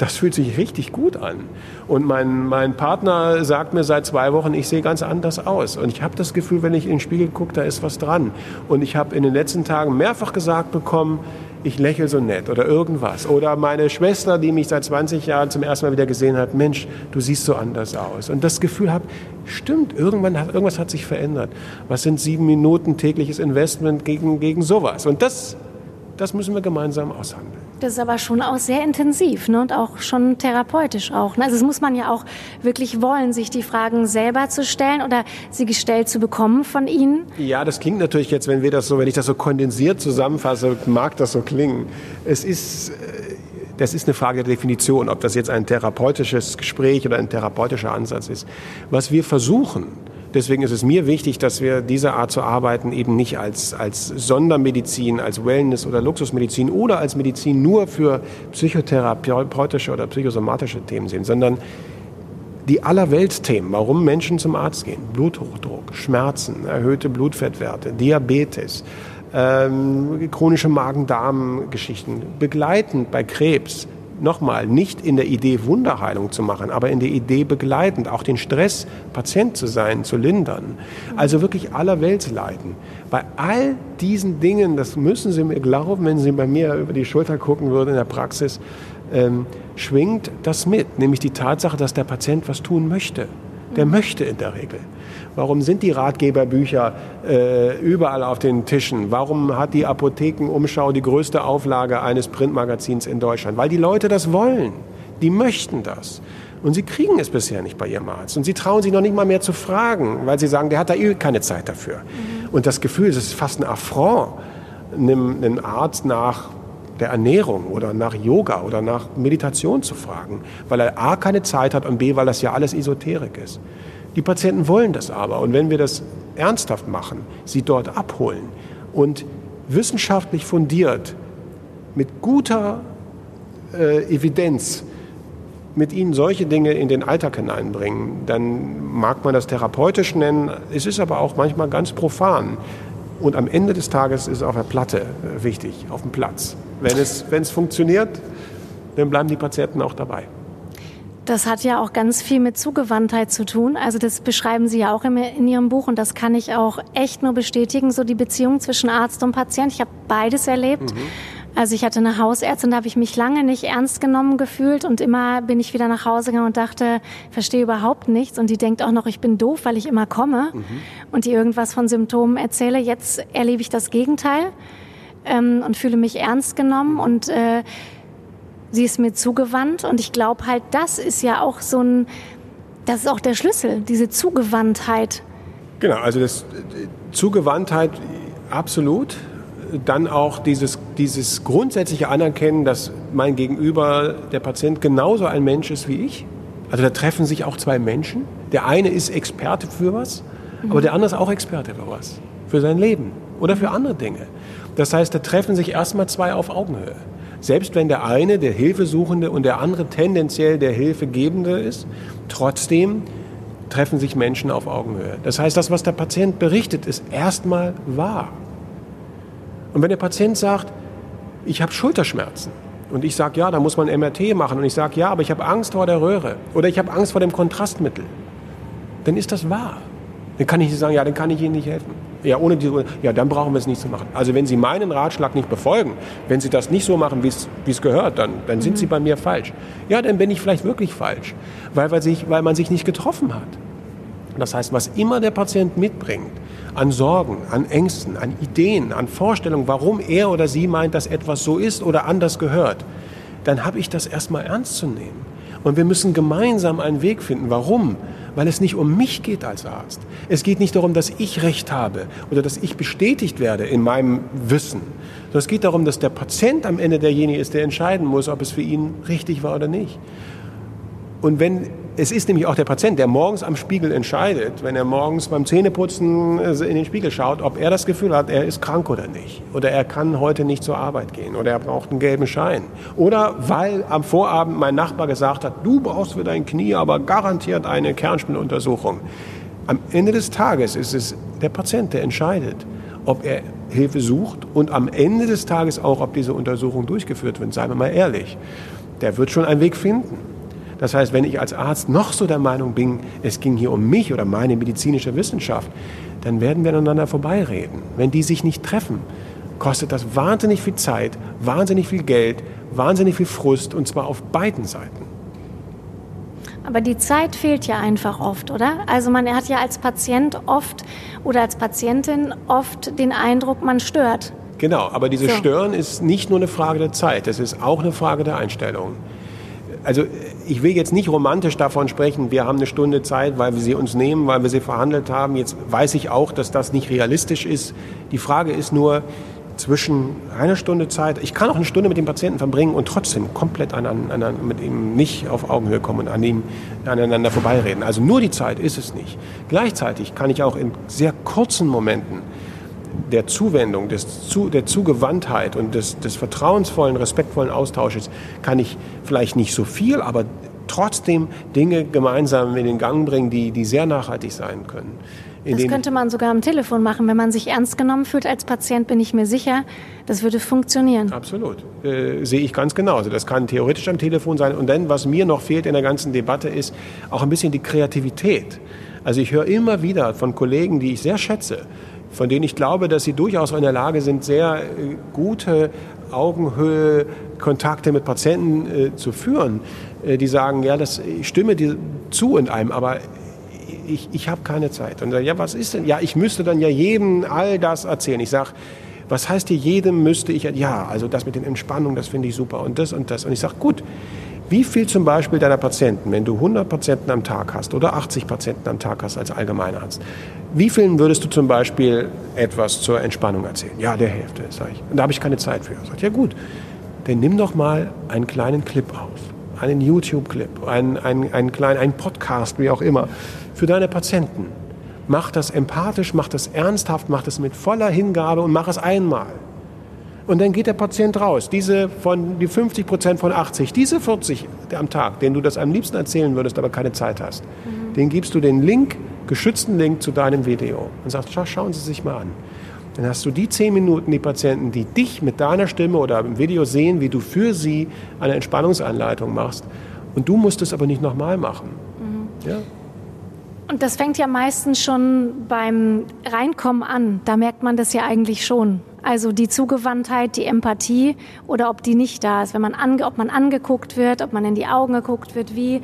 das fühlt sich richtig gut an. Und mein, mein Partner sagt mir seit zwei Wochen, ich sehe ganz anders aus. Und ich habe das Gefühl, wenn ich in den Spiegel gucke, da ist was dran. Und ich habe in den letzten Tagen mehrfach gesagt bekommen, ich lächle so nett oder irgendwas. Oder meine Schwester, die mich seit 20 Jahren zum ersten Mal wieder gesehen hat, Mensch, du siehst so anders aus. Und das Gefühl habe, stimmt, irgendwann hat, irgendwas hat sich verändert. Was sind sieben Minuten tägliches Investment gegen, gegen sowas? Und das, das müssen wir gemeinsam aushandeln. Das ist aber schon auch sehr intensiv ne? und auch schon therapeutisch auch. Ne? Also das muss man ja auch wirklich wollen, sich die Fragen selber zu stellen oder sie gestellt zu bekommen von Ihnen. Ja, das klingt natürlich jetzt, wenn wir das so, wenn ich das so kondensiert zusammenfasse, mag das so klingen. Es ist, äh, das ist eine Frage der Definition, ob das jetzt ein therapeutisches Gespräch oder ein therapeutischer Ansatz ist. Was wir versuchen, Deswegen ist es mir wichtig, dass wir diese Art zu arbeiten eben nicht als, als Sondermedizin, als Wellness- oder Luxusmedizin oder als Medizin nur für psychotherapeutische oder psychosomatische Themen sehen, sondern die Allerweltsthemen, warum Menschen zum Arzt gehen. Bluthochdruck, Schmerzen, erhöhte Blutfettwerte, Diabetes, ähm, chronische Magen-Darm-Geschichten, begleitend bei Krebs, nochmal, nicht in der Idee Wunderheilung zu machen, aber in der Idee begleitend, auch den Stress, Patient zu sein, zu lindern. Also wirklich aller Welt leiden. Bei all diesen Dingen, das müssen Sie mir glauben, wenn Sie bei mir über die Schulter gucken würden in der Praxis, ähm, schwingt das mit, nämlich die Tatsache, dass der Patient was tun möchte. Der möchte in der Regel. Warum sind die Ratgeberbücher äh, überall auf den Tischen? Warum hat die Apothekenumschau die größte Auflage eines Printmagazins in Deutschland? Weil die Leute das wollen. Die möchten das. Und sie kriegen es bisher nicht bei ihrem Arzt. Und sie trauen sich noch nicht mal mehr zu fragen, weil sie sagen, der hat da eh keine Zeit dafür. Mhm. Und das Gefühl, es ist fast ein Affront, einem, einem Arzt nach der Ernährung oder nach Yoga oder nach Meditation zu fragen, weil er A keine Zeit hat und B, weil das ja alles Esoterik ist. Die Patienten wollen das aber. Und wenn wir das ernsthaft machen, sie dort abholen und wissenschaftlich fundiert, mit guter äh, Evidenz, mit ihnen solche Dinge in den Alltag hineinbringen, dann mag man das therapeutisch nennen, es ist aber auch manchmal ganz profan. Und am Ende des Tages ist es auf der Platte äh, wichtig, auf dem Platz. Wenn es, wenn es funktioniert, dann bleiben die Patienten auch dabei. Das hat ja auch ganz viel mit Zugewandtheit zu tun. Also das beschreiben Sie ja auch in, in, Ihrem Buch und das kann ich auch echt nur bestätigen, so die Beziehung zwischen Arzt und Patient. Ich habe beides erlebt. Mhm. Also ich hatte eine Hausärztin, da habe ich mich lange nicht ernst genommen gefühlt und immer bin ich wieder nach Hause gegangen und dachte, verstehe überhaupt nichts und die denkt auch noch, ich bin doof, weil ich immer komme mhm. und die irgendwas von Symptomen erzähle. Jetzt erlebe ich das Gegenteil ähm, und fühle mich ernst genommen und äh, sie ist mir zugewandt und ich glaube halt, das ist ja auch so ein, das ist auch der Schlüssel, diese Zugewandtheit. Genau, also das Zugewandtheit absolut. Dann auch dieses, dieses grundsätzliche Anerkennen, dass mein Gegenüber, der Patient, genauso ein Mensch ist wie ich. Also da treffen sich auch zwei Menschen. Der eine ist Experte für was, mhm. aber der andere ist auch Experte für was. Für sein Leben oder für andere Dinge. Das heißt, da treffen sich erstmal zwei auf Augenhöhe. Selbst wenn der eine der Hilfesuchende und der andere tendenziell der Hilfegebende ist, trotzdem treffen sich Menschen auf Augenhöhe. Das heißt, das, was der Patient berichtet, ist erstmal wahr. Und wenn der Patient sagt, ich habe Schulterschmerzen und ich sage, ja, da muss man MRT machen und ich sage, ja, aber ich habe Angst vor der Röhre oder ich habe Angst vor dem Kontrastmittel, dann ist das wahr. Dann kann ich nicht sagen, ja, dann kann ich Ihnen nicht helfen. Ja, ohne diese, ja, dann brauchen wir es nicht zu machen. Also wenn Sie meinen Ratschlag nicht befolgen, wenn Sie das nicht so machen, wie es gehört, dann, dann sind mhm. Sie bei mir falsch. Ja, dann bin ich vielleicht wirklich falsch, weil, weil, sich, weil man sich nicht getroffen hat. Das heißt, was immer der Patient mitbringt, an Sorgen, an Ängsten, an Ideen, an Vorstellungen, warum er oder sie meint, dass etwas so ist oder anders gehört, dann habe ich das erstmal ernst zu nehmen. Und wir müssen gemeinsam einen Weg finden. Warum? Weil es nicht um mich geht als Arzt. Es geht nicht darum, dass ich Recht habe oder dass ich bestätigt werde in meinem Wissen. Sondern es geht darum, dass der Patient am Ende derjenige ist, der entscheiden muss, ob es für ihn richtig war oder nicht. Und wenn es ist nämlich auch der Patient, der morgens am Spiegel entscheidet, wenn er morgens beim Zähneputzen äh, in den Spiegel schaut, ob er das Gefühl hat, er ist krank oder nicht. Oder er kann heute nicht zur Arbeit gehen. Oder er braucht einen gelben Schein. Oder weil am Vorabend mein Nachbar gesagt hat, du brauchst für dein Knie aber garantiert eine Kernspinuntersuchung. Am Ende des Tages ist es der Patient, der entscheidet, ob er Hilfe sucht und am Ende des Tages auch, ob diese Untersuchung durchgeführt wird. Seien wir mal ehrlich. Der wird schon einen Weg finden. Das heißt, wenn ich als Arzt noch so der Meinung bin, es ging hier um mich oder meine medizinische Wissenschaft, dann werden wir aneinander vorbeireden. Wenn die sich nicht treffen, kostet das wahnsinnig viel Zeit, wahnsinnig viel Geld, wahnsinnig viel Frust und zwar auf beiden Seiten. Aber die Zeit fehlt ja einfach oft, oder? Also man hat ja als Patient oft oder als Patientin oft den Eindruck, man stört. Genau, aber dieses so. Stören ist nicht nur eine Frage der Zeit, es ist auch eine Frage der Einstellung also ich will jetzt nicht romantisch davon sprechen, wir haben eine Stunde Zeit, weil wir sie uns nehmen, weil wir sie verhandelt haben. Jetzt weiß ich auch, dass das nicht realistisch ist. Die Frage ist nur, zwischen einer Stunde Zeit, ich kann auch eine Stunde mit dem Patienten verbringen und trotzdem komplett an, an, an, mit ihm nicht auf Augenhöhe kommen und an ihm aneinander vorbeireden. Also nur die Zeit ist es nicht. Gleichzeitig kann ich auch in sehr kurzen Momenten der Zuwendung, des, zu, der Zugewandtheit und des, des vertrauensvollen, respektvollen Austausches kann ich vielleicht nicht so viel, aber trotzdem Dinge gemeinsam in den Gang bringen, die, die sehr nachhaltig sein können. In das könnte man sogar am Telefon machen. Wenn man sich ernst genommen fühlt als Patient, bin ich mir sicher, das würde funktionieren. Absolut. Äh, sehe ich ganz genauso. Das kann theoretisch am Telefon sein. Und dann, was mir noch fehlt in der ganzen Debatte, ist auch ein bisschen die Kreativität. Also ich höre immer wieder von Kollegen, die ich sehr schätze, von denen ich glaube, dass sie durchaus in der Lage sind, sehr äh, gute Augenhöhe Kontakte mit Patienten äh, zu führen, äh, die sagen, ja, das, ich stimme dir zu in einem, aber ich, ich habe keine Zeit. Und ja, was ist denn? Ja, ich müsste dann ja jedem all das erzählen. Ich sage, was heißt hier jedem müsste ich? Ja, also das mit den Entspannungen, das finde ich super und das und das. Und ich sage, gut, wie viel zum Beispiel deiner Patienten, wenn du 100 Patienten am Tag hast oder 80 Patienten am Tag hast als Allgemeinarzt, wie vielen würdest du zum Beispiel etwas zur Entspannung erzählen? Ja, der Hälfte, sage ich. Und da habe ich keine Zeit für. Sagt, ja gut, dann nimm doch mal einen kleinen Clip auf, einen YouTube-Clip, einen, einen, einen kleinen einen Podcast, wie auch immer, für deine Patienten. Mach das empathisch, mach das ernsthaft, mach das mit voller Hingabe und mach es einmal. Und dann geht der Patient raus. Diese von die 50 Prozent von 80, diese 40 am Tag, denen du das am liebsten erzählen würdest, aber keine Zeit hast, mhm. den gibst du den Link, geschützten Link zu deinem Video und sagst, schau, schauen Sie sich mal an. Dann hast du die zehn Minuten die Patienten, die dich mit deiner Stimme oder im Video sehen, wie du für sie eine Entspannungsanleitung machst. Und du musst es aber nicht nochmal machen. Mhm. Ja? Und das fängt ja meistens schon beim Reinkommen an. Da merkt man das ja eigentlich schon. Also die Zugewandtheit, die Empathie oder ob die nicht da ist. Wenn man ange, ob man angeguckt wird, ob man in die Augen geguckt wird, wie,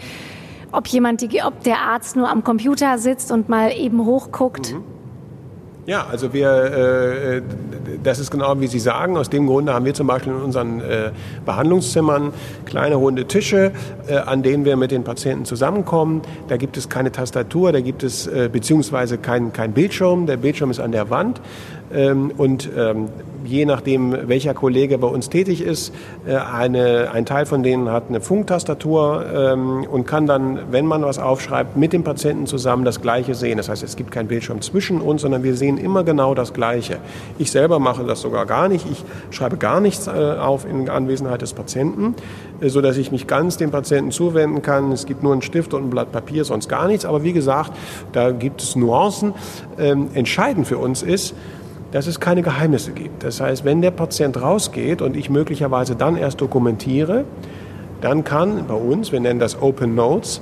ob jemand, die, ob der Arzt nur am Computer sitzt und mal eben hochguckt. Mhm. Ja, also wir, äh, das ist genau wie Sie sagen. Aus dem Grunde haben wir zum Beispiel in unseren äh, Behandlungszimmern kleine runde Tische, äh, an denen wir mit den Patienten zusammenkommen. Da gibt es keine Tastatur, da gibt es äh, beziehungsweise kein, kein Bildschirm. Der Bildschirm ist an der Wand. Ähm, und ähm, je nachdem, welcher Kollege bei uns tätig ist, äh, eine, ein Teil von denen hat eine Funktastatur ähm, und kann dann, wenn man was aufschreibt, mit dem Patienten zusammen das Gleiche sehen. Das heißt, es gibt keinen Bildschirm zwischen uns, sondern wir sehen immer genau das Gleiche. Ich selber mache das sogar gar nicht. Ich schreibe gar nichts äh, auf in Anwesenheit des Patienten, äh, so dass ich mich ganz dem Patienten zuwenden kann. Es gibt nur einen Stift und ein Blatt Papier, sonst gar nichts. Aber wie gesagt, da gibt es Nuancen. Entscheidend für uns ist, dass es keine Geheimnisse gibt. Das heißt, wenn der Patient rausgeht und ich möglicherweise dann erst dokumentiere, dann kann bei uns, wir nennen das Open Notes,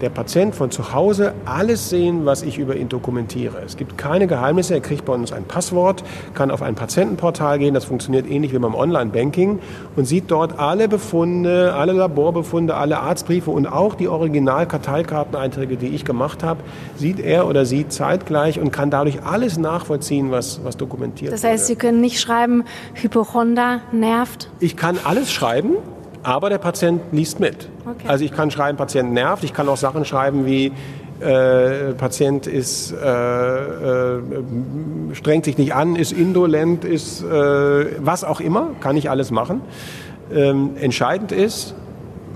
der Patient von zu Hause alles sehen, was ich über ihn dokumentiere. Es gibt keine Geheimnisse. Er kriegt bei uns ein Passwort, kann auf ein Patientenportal gehen. Das funktioniert ähnlich wie beim Online-Banking und sieht dort alle Befunde, alle Laborbefunde, alle Arztbriefe und auch die Original-Karteikarteneinträge, die ich gemacht habe, sieht er oder sie zeitgleich und kann dadurch alles nachvollziehen, was, was dokumentiert Das heißt, wurde. Sie können nicht schreiben, Hypochonder nervt? Ich kann alles schreiben. Aber der Patient liest mit. Okay. Also ich kann schreiben, Patient nervt. Ich kann auch Sachen schreiben wie äh, Patient ist äh, äh, strengt sich nicht an, ist indolent, ist äh, was auch immer, kann ich alles machen. Ähm, entscheidend ist,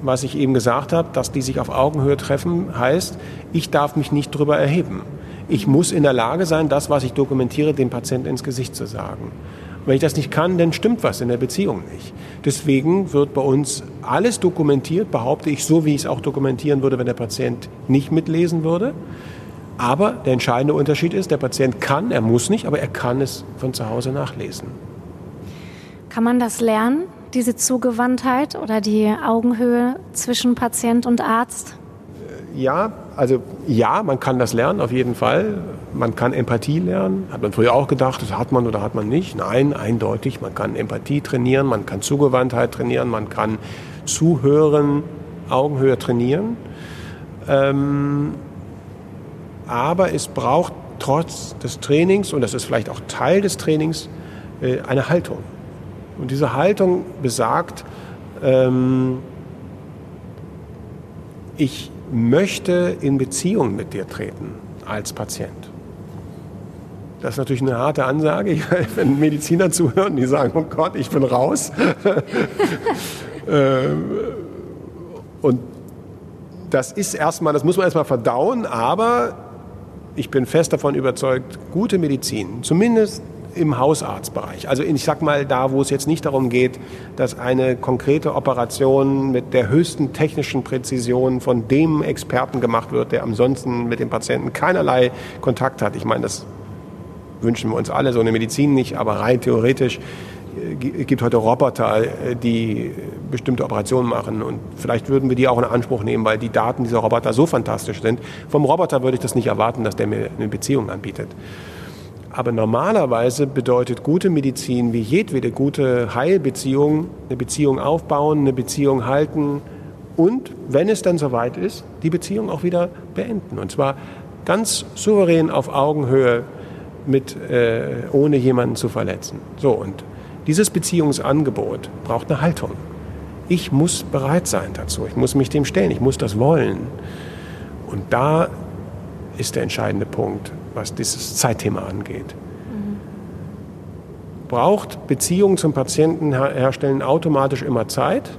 was ich eben gesagt habe, dass die sich auf Augenhöhe treffen, heißt, ich darf mich nicht drüber erheben. Ich muss in der Lage sein, das, was ich dokumentiere, dem Patienten ins Gesicht zu sagen. Wenn ich das nicht kann, dann stimmt was in der Beziehung nicht. Deswegen wird bei uns alles dokumentiert, behaupte ich, so wie ich es auch dokumentieren würde, wenn der Patient nicht mitlesen würde. Aber der entscheidende Unterschied ist, der Patient kann, er muss nicht, aber er kann es von zu Hause nachlesen. Kann man das lernen, diese Zugewandtheit oder die Augenhöhe zwischen Patient und Arzt? Ja, also ja, man kann das lernen, auf jeden Fall. Man kann Empathie lernen. Hat man früher auch gedacht, das hat man oder hat man nicht. Nein, eindeutig. Man kann Empathie trainieren, man kann Zugewandtheit trainieren, man kann Zuhören, Augenhöhe trainieren. Ähm, aber es braucht trotz des Trainings, und das ist vielleicht auch Teil des Trainings, äh, eine Haltung. Und diese Haltung besagt, ähm, ich möchte in Beziehung mit dir treten als Patient. Das ist natürlich eine harte Ansage, wenn Mediziner zuhören, die sagen, oh Gott, ich bin raus. [LAUGHS] Ähm, und das ist erstmal, das muss man erstmal verdauen, aber ich bin fest davon überzeugt, gute Medizin, zumindest im Hausarztbereich. Also ich sag mal da, wo es jetzt nicht darum geht, dass eine konkrete Operation mit der höchsten technischen Präzision von dem Experten gemacht wird, der ansonsten mit dem Patienten keinerlei Kontakt hat. Ich meine, das wünschen wir uns alle, so eine Medizin nicht, aber rein theoretisch es gibt heute Roboter, die bestimmte Operationen machen und vielleicht würden wir die auch in Anspruch nehmen, weil die Daten dieser Roboter so fantastisch sind. Vom Roboter würde ich das nicht erwarten, dass der mir eine Beziehung anbietet. Aber normalerweise bedeutet gute Medizin wie jedwede gute Heilbeziehung eine Beziehung aufbauen, eine Beziehung halten und, wenn es dann soweit ist, die Beziehung auch wieder beenden. Und zwar ganz souverän auf Augenhöhe, mit, äh, ohne jemanden zu verletzen. So, und dieses Beziehungsangebot braucht eine Haltung. Ich muss bereit sein dazu. Ich muss mich dem stellen. Ich muss das wollen. Und da ist der entscheidende Punkt, was dieses Zeitthema angeht. Mhm. Braucht Beziehung zum Patienten herstellen automatisch immer Zeit?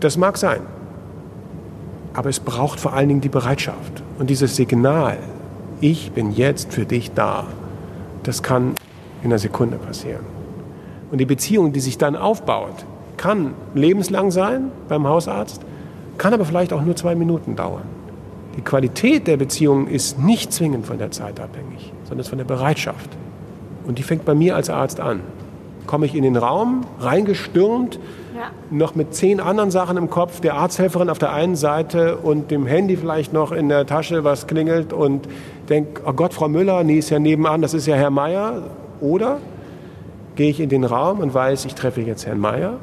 Das mag sein. Aber es braucht vor allen Dingen die Bereitschaft. Und dieses Signal, ich bin jetzt für dich da, das kann in einer Sekunde passieren. Und die Beziehung, die sich dann aufbaut, kann lebenslang sein beim Hausarzt, kann aber vielleicht auch nur zwei Minuten dauern. Die Qualität der Beziehung ist nicht zwingend von der Zeit abhängig, sondern ist von der Bereitschaft. Und die fängt bei mir als Arzt an. Komme ich in den Raum, reingestürmt, ja. noch mit zehn anderen Sachen im Kopf, der Arzthelferin auf der einen Seite und dem Handy vielleicht noch in der Tasche, was klingelt und denke, oh Gott, Frau Müller, nee, ist ja nebenan, das ist ja Herr Meier. Oder gehe ich in den Raum und weiß, ich treffe jetzt Herrn Meier.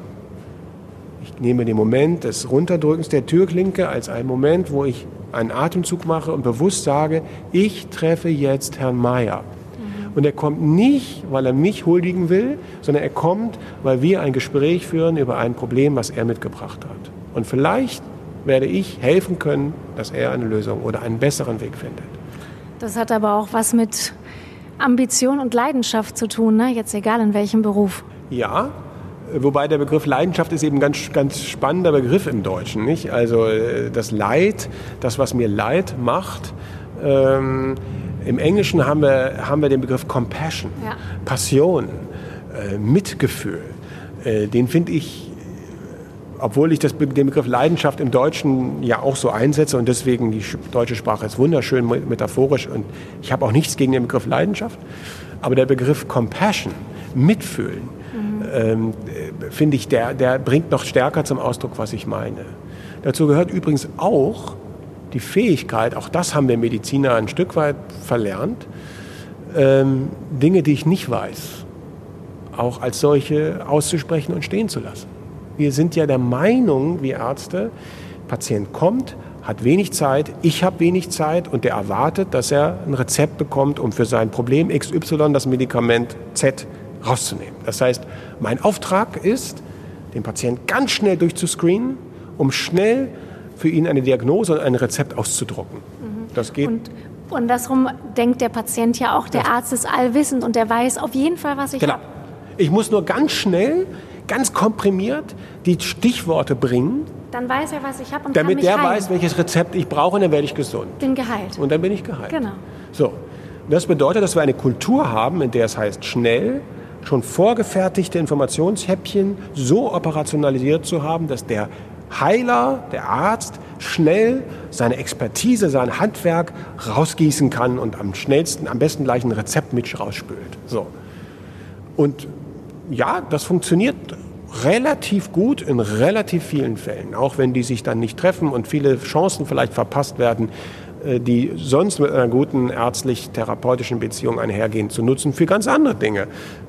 Ich nehme den Moment des Runterdrückens der Türklinke als einen Moment, wo ich einen Atemzug mache und bewusst sage, ich treffe jetzt Herrn Meier. Und er kommt nicht, weil er mich huldigen will, sondern er kommt, weil wir ein Gespräch führen über ein Problem, was er mitgebracht hat. Und vielleicht werde ich helfen können, dass er eine Lösung oder einen besseren Weg findet. Das hat aber auch was mit Ambition und Leidenschaft zu tun, ne? jetzt egal in welchem Beruf. Ja, Wobei der Begriff Leidenschaft ist eben ein ganz, ganz spannender Begriff im Deutschen. Nicht? Also äh, das Leid, das, was mir Leid macht. Ähm, Im Englischen haben wir, haben wir den Begriff Compassion, ja. Passion, äh, Mitgefühl. Äh, den finde ich, obwohl ich das, den Begriff Leidenschaft im Deutschen ja auch so einsetze und deswegen die deutsche Sprache ist wunderschön metaphorisch und ich habe auch nichts gegen den Begriff Leidenschaft, aber der Begriff Compassion, Mitfühlen, ähm, finde ich, der, der bringt noch stärker zum Ausdruck, was ich meine. Dazu gehört übrigens auch die Fähigkeit, auch das haben wir Mediziner ein Stück weit verlernt, ähm, Dinge, die ich nicht weiß, auch als solche auszusprechen und stehen zu lassen. Wir sind ja der Meinung, wir Ärzte, Patient kommt, hat wenig Zeit, ich habe wenig Zeit und der erwartet, dass er ein Rezept bekommt, um für sein Problem XY das Medikament Z rauszunehmen. Das heißt, mein Auftrag ist, den Patienten ganz schnell durchzuscreenen, um schnell für ihn eine Diagnose und ein Rezept auszudrucken. Mhm. Das geht. Und andersrum denkt der Patient ja auch, der ja. Arzt ist allwissend und der weiß auf jeden Fall, was ich genau. habe. Ich muss nur ganz schnell, ganz komprimiert die Stichworte bringen. Dann weiß er, was ich habe und Damit der heilen. weiß, welches Rezept ich brauche und dann werde ich gesund. Bin geheilt. Und dann bin ich geheilt. Genau. So. Das bedeutet, dass wir eine Kultur haben, in der es heißt, schnell, schon vorgefertigte Informationshäppchen so operationalisiert zu haben, dass der Heiler, der Arzt, schnell seine Expertise, sein Handwerk rausgießen kann und am schnellsten, am besten gleich ein Rezept mit rausspült. So. Und ja, das funktioniert relativ gut in relativ vielen Fällen, auch wenn die sich dann nicht treffen und viele Chancen vielleicht verpasst werden, äh, die sonst mit einer guten ärztlich-therapeutischen Beziehung einhergehen, zu nutzen für ganz andere Dinge,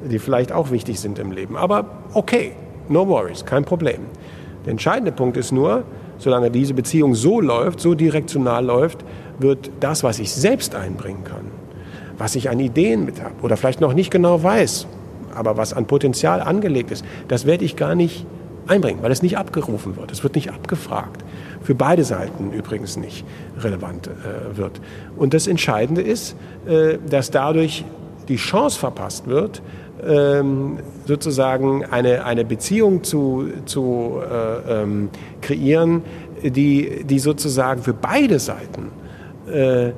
die vielleicht auch wichtig sind im Leben. Aber okay, no worries, kein Problem. Der entscheidende Punkt ist nur, solange diese Beziehung so läuft, so direktional läuft, wird das, was ich selbst einbringen kann, was ich an Ideen mit habe oder vielleicht noch nicht genau weiß, aber was an Potenzial angelegt ist, das werde ich gar nicht einbringen, weil es nicht abgerufen wird. Es wird nicht abgefragt für beide Seiten übrigens nicht relevant äh, wird. Und das Entscheidende ist, äh, dass dadurch die Chance verpasst wird, ähm, sozusagen eine, eine Beziehung zu, zu äh, ähm, kreieren, die, die sozusagen für beide Seiten äh,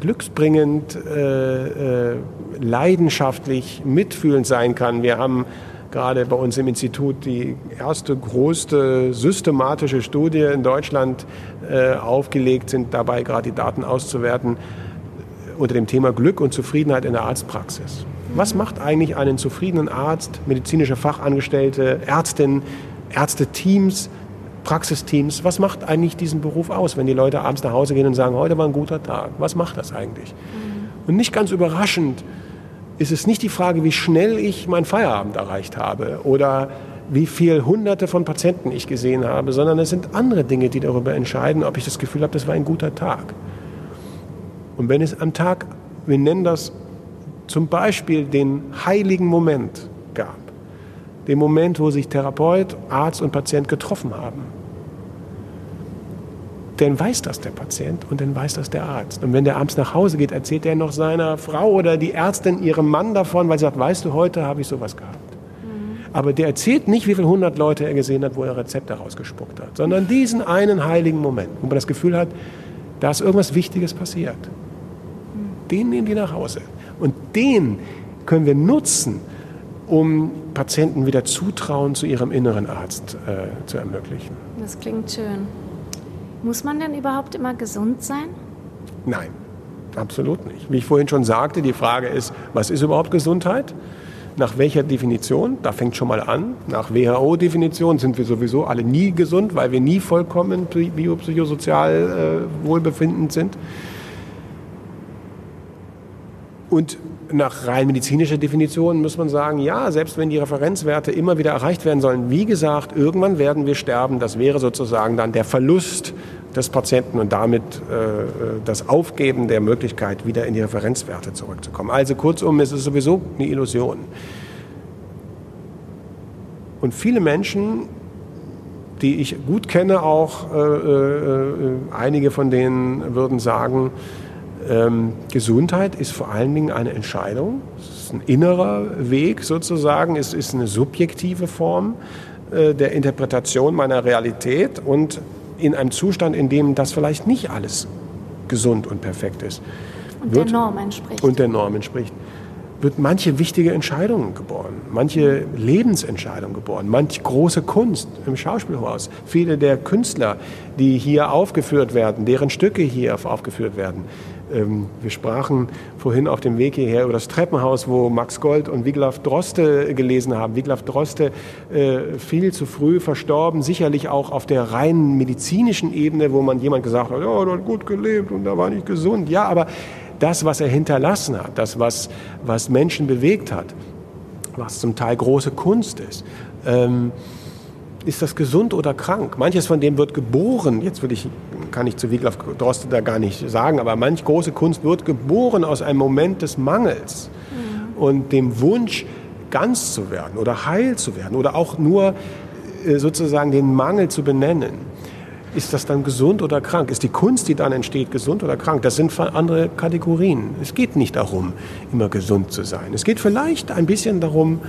glücksbringend, äh, äh, leidenschaftlich, mitfühlend sein kann. Wir haben gerade bei uns im Institut die erste größte systematische Studie in Deutschland äh, aufgelegt, sind dabei gerade die Daten auszuwerten unter dem Thema Glück und Zufriedenheit in der Arztpraxis. Was macht eigentlich einen zufriedenen Arzt, medizinische Fachangestellte, Ärztinnen, Ärzteteams, Praxisteams, was macht eigentlich diesen Beruf aus, wenn die Leute abends nach Hause gehen und sagen, heute war ein guter Tag? Was macht das eigentlich? Mhm. Und nicht ganz überraschend ist es nicht die Frage, wie schnell ich meinen Feierabend erreicht habe oder wie viele hunderte von Patienten ich gesehen habe, sondern es sind andere Dinge, die darüber entscheiden, ob ich das Gefühl habe, das war ein guter Tag. Und wenn es am Tag, wir nennen das zum Beispiel den heiligen Moment gab, den Moment, wo sich Therapeut, Arzt und Patient getroffen haben, dann weiß das der Patient und dann weiß das der Arzt. Und wenn der abends nach Hause geht, erzählt er noch seiner Frau oder die Ärztin ihrem Mann davon, weil sie sagt, weißt du, heute habe ich sowas gehabt. Mhm. Aber der erzählt nicht, wie viele hundert Leute er gesehen hat, wo er Rezepte rausgespuckt hat, sondern diesen einen heiligen Moment, wo man das Gefühl hat, da ist irgendwas Wichtiges passiert. Mhm. Den nehmen die nach Hause. Und den können wir nutzen, um Patienten wieder Zutrauen zu ihrem inneren Arzt äh, zu ermöglichen. Das klingt schön. Muss man denn überhaupt immer gesund sein? Nein, absolut nicht. Wie ich vorhin schon sagte, die Frage ist, was ist überhaupt Gesundheit? Nach welcher Definition? Da fängt schon mal an. Nach WHO-Definition sind wir sowieso alle nie gesund, weil wir nie vollkommen biopsychosozial äh, wohlbefindend sind. Und nach rein medizinischer Definition muss man sagen, ja, selbst wenn die Referenzwerte immer wieder erreicht werden sollen, wie gesagt, irgendwann werden wir sterben. Das wäre sozusagen dann der Verlust des Patienten und damit äh, das Aufgeben der Möglichkeit, wieder in die Referenzwerte zurückzukommen. Also kurzum, es ist sowieso eine Illusion. Und viele Menschen, die ich gut kenne, auch äh, äh, einige von denen würden sagen, Ähm, Gesundheit ist vor allen Dingen eine Entscheidung. Es ist ein innerer Weg sozusagen. Es ist eine subjektive Form äh, der Interpretation meiner Realität und in einem Zustand, in dem das vielleicht nicht alles gesund und perfekt ist. Und der Norm entspricht. Und der Norm entspricht wird manche wichtige Entscheidungen geboren, manche Lebensentscheidungen geboren, manche große Kunst im Schauspielhaus. Viele der Künstler, die hier aufgeführt werden, deren Stücke hier aufgeführt werden. Ähm, wir sprachen vorhin auf dem Weg hierher über das Treppenhaus, wo Max Gold und Wiglaf Droste gelesen haben. Wiglaf Droste äh, viel zu früh verstorben, sicherlich auch auf der rein medizinischen Ebene, wo man jemand gesagt hat, ja, er hat gut gelebt und er war nicht gesund. Ja, aber das, was er hinterlassen hat, das, was, was Menschen bewegt hat, was zum Teil große Kunst ist, ähm, ist das gesund oder krank? Manches von dem wird geboren, jetzt will ich, kann ich zu Wiglaf Droste da gar nicht sagen, aber manch große Kunst wird geboren aus einem Moment des Mangels mhm. und dem Wunsch, ganz zu werden oder heil zu werden oder auch nur äh, sozusagen den Mangel zu benennen ist das dann gesund oder krank? Ist die Kunst, die dann entsteht, gesund oder krank? Das sind andere Kategorien. Es geht nicht darum, immer gesund zu sein. Es geht vielleicht ein bisschen darum,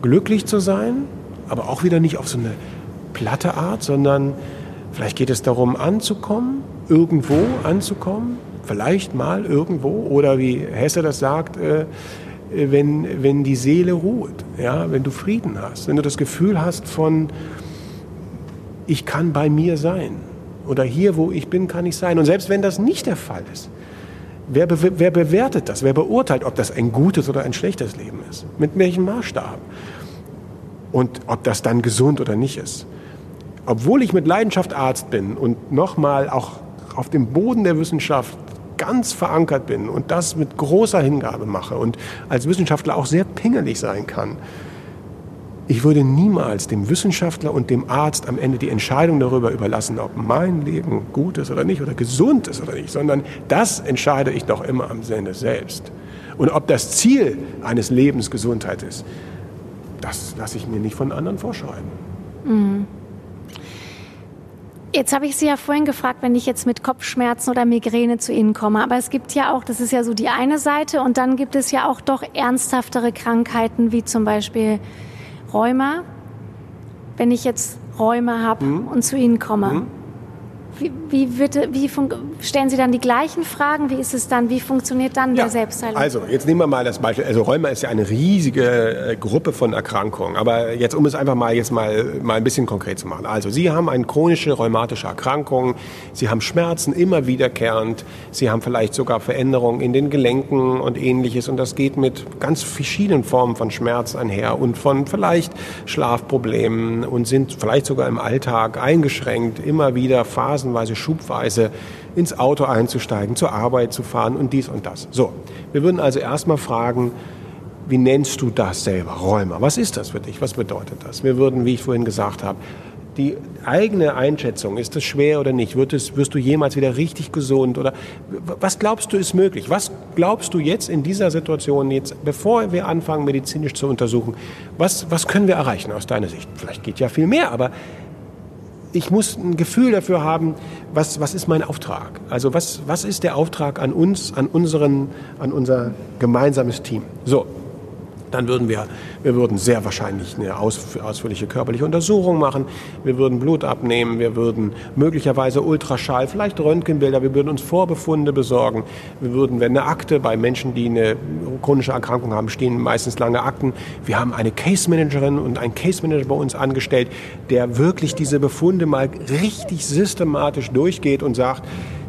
glücklich zu sein, aber auch wieder nicht auf so eine platte Art, sondern vielleicht geht es darum, anzukommen, irgendwo anzukommen, vielleicht mal irgendwo oder wie Hesse das sagt, äh, wenn, wenn die Seele ruht, ja, wenn du Frieden hast, wenn du das Gefühl hast von, ich kann bei mir sein oder hier, wo ich bin, kann ich sein. Und selbst wenn das nicht der Fall ist, wer, be wer bewertet das? Wer beurteilt, ob das ein gutes oder ein schlechtes Leben ist? Mit welchem Maßstab? Und ob das dann gesund oder nicht ist. Obwohl ich mit Leidenschaft Arzt bin und nochmal auch auf dem Boden der Wissenschaft ganz verankert bin und das mit großer Hingabe mache und als Wissenschaftler auch sehr pingelig sein kann, ich würde niemals dem Wissenschaftler und dem Arzt am Ende die Entscheidung darüber überlassen, ob mein Leben gut ist oder nicht oder gesund ist oder nicht, sondern das entscheide ich doch immer am Ende selbst. Und ob das Ziel eines Lebens Gesundheit ist, das lasse ich mir nicht von anderen vorschreiben. Mhm. Jetzt habe ich Sie ja vorhin gefragt, wenn ich jetzt mit Kopfschmerzen oder Migräne zu Ihnen komme. Aber es gibt ja auch, das ist ja so die eine Seite, und dann gibt es ja auch doch ernsthaftere Krankheiten, wie zum Beispiel Rheuma, wenn ich jetzt Räume habe mhm. und zu Ihnen komme. Mhm. Wie, wie, wird, wie stellen Sie dann die gleichen Fragen? Wie ist es dann? Wie funktioniert dann ja. der Selbstheilung? Also, jetzt nehmen wir mal das Beispiel. Also, Rheuma ist ja eine riesige äh, Gruppe von Erkrankungen. Aber jetzt, um es einfach mal jetzt mal, mal ein bisschen konkret zu machen. Also, Sie haben eine chronische rheumatische Erkrankung. Sie haben Schmerzen immer wiederkehrend. Sie haben vielleicht sogar Veränderungen in den Gelenken und ähnliches. Und das geht mit ganz verschiedenen Formen von Schmerz einher und von vielleicht Schlafproblemen und sind vielleicht sogar im Alltag eingeschränkt. Immer wieder Phasen phasenweise, schubweise ins Auto einzusteigen, zur Arbeit zu fahren und dies und das. So, wir würden also erstmal fragen, wie nennst du das selber, Räumer? Was ist das für dich? Was bedeutet das? Wir würden, wie ich vorhin gesagt habe, die eigene Einschätzung, ist das schwer oder nicht? Wird es, wirst du jemals wieder richtig gesund? Oder was glaubst du ist möglich? Was glaubst du jetzt in dieser Situation, jetzt, bevor wir anfangen, medizinisch zu untersuchen, was, was können wir erreichen aus deiner Sicht? Vielleicht geht ja viel mehr, aber ich muss ein Gefühl dafür haben, was, was ist mein Auftrag? Also was, was ist der Auftrag an uns, an, unseren, an unser gemeinsames Team? So, dann würden wir, wir würden sehr wahrscheinlich eine ausführliche körperliche Untersuchung machen. Wir würden Blut abnehmen. Wir würden möglicherweise Ultraschall, vielleicht Röntgenbilder. Wir würden uns Vorbefunde besorgen. Wir würden, wenn eine Akte bei Menschen, die eine chronische Erkrankung haben, stehen meistens lange Akten. Wir haben eine Case Managerin und einen Case Manager bei uns angestellt, der wirklich diese Befunde mal richtig systematisch durchgeht und sagt,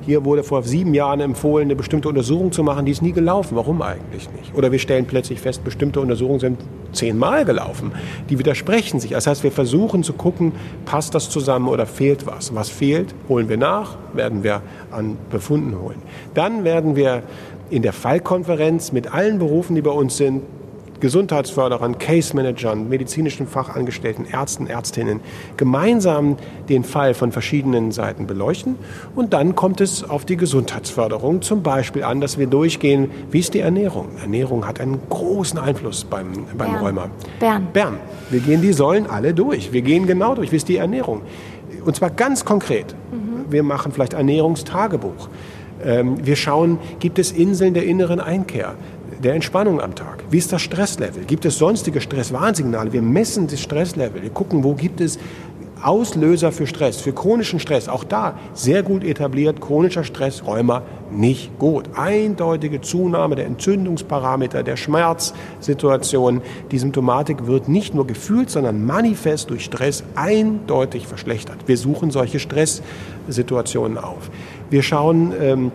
hier wurde vor sieben Jahren empfohlen, eine bestimmte Untersuchung zu machen, die ist nie gelaufen. Warum eigentlich nicht? Oder wir stellen plötzlich fest, bestimmte Untersuchungen sind zehnmal gelaufen. Die widersprechen sich. Das heißt, wir versuchen zu gucken, passt das zusammen oder fehlt was? Was fehlt, holen wir nach, werden wir an Befunden holen. Dann werden wir in der Fallkonferenz mit allen Berufen, die bei uns sind, Gesundheitsförderern, Case-Managern, medizinischen Fachangestellten, Ärzten, Ärztinnen gemeinsam den Fall von verschiedenen Seiten beleuchten. Und dann kommt es auf die Gesundheitsförderung zum Beispiel an, dass wir durchgehen, wie ist die Ernährung? Ernährung hat einen großen Einfluss beim, beim Bern. Rheuma. Bern. Bern. Wir gehen die Säulen alle durch. Wir gehen genau durch. Wie ist die Ernährung? Und zwar ganz konkret. Mhm. Wir machen vielleicht Ernährungstagebuch. Ähm, wir schauen, gibt es Inseln der inneren Einkehr? Der Entspannung am Tag? Wie ist das Stresslevel? Gibt es sonstige Stresswarnsignale? Wir messen das Stresslevel. Wir gucken, wo gibt es Auslöser für Stress, für chronischen Stress. Auch da sehr gut etabliert, chronischer Stress, Rheuma nicht gut. Eindeutige Zunahme der Entzündungsparameter, der Schmerzsituation. Die Symptomatik wird nicht nur gefühlt, sondern manifest durch Stress eindeutig verschlechtert. Wir suchen solche Stresssituationen auf. Wir schauen, ähm,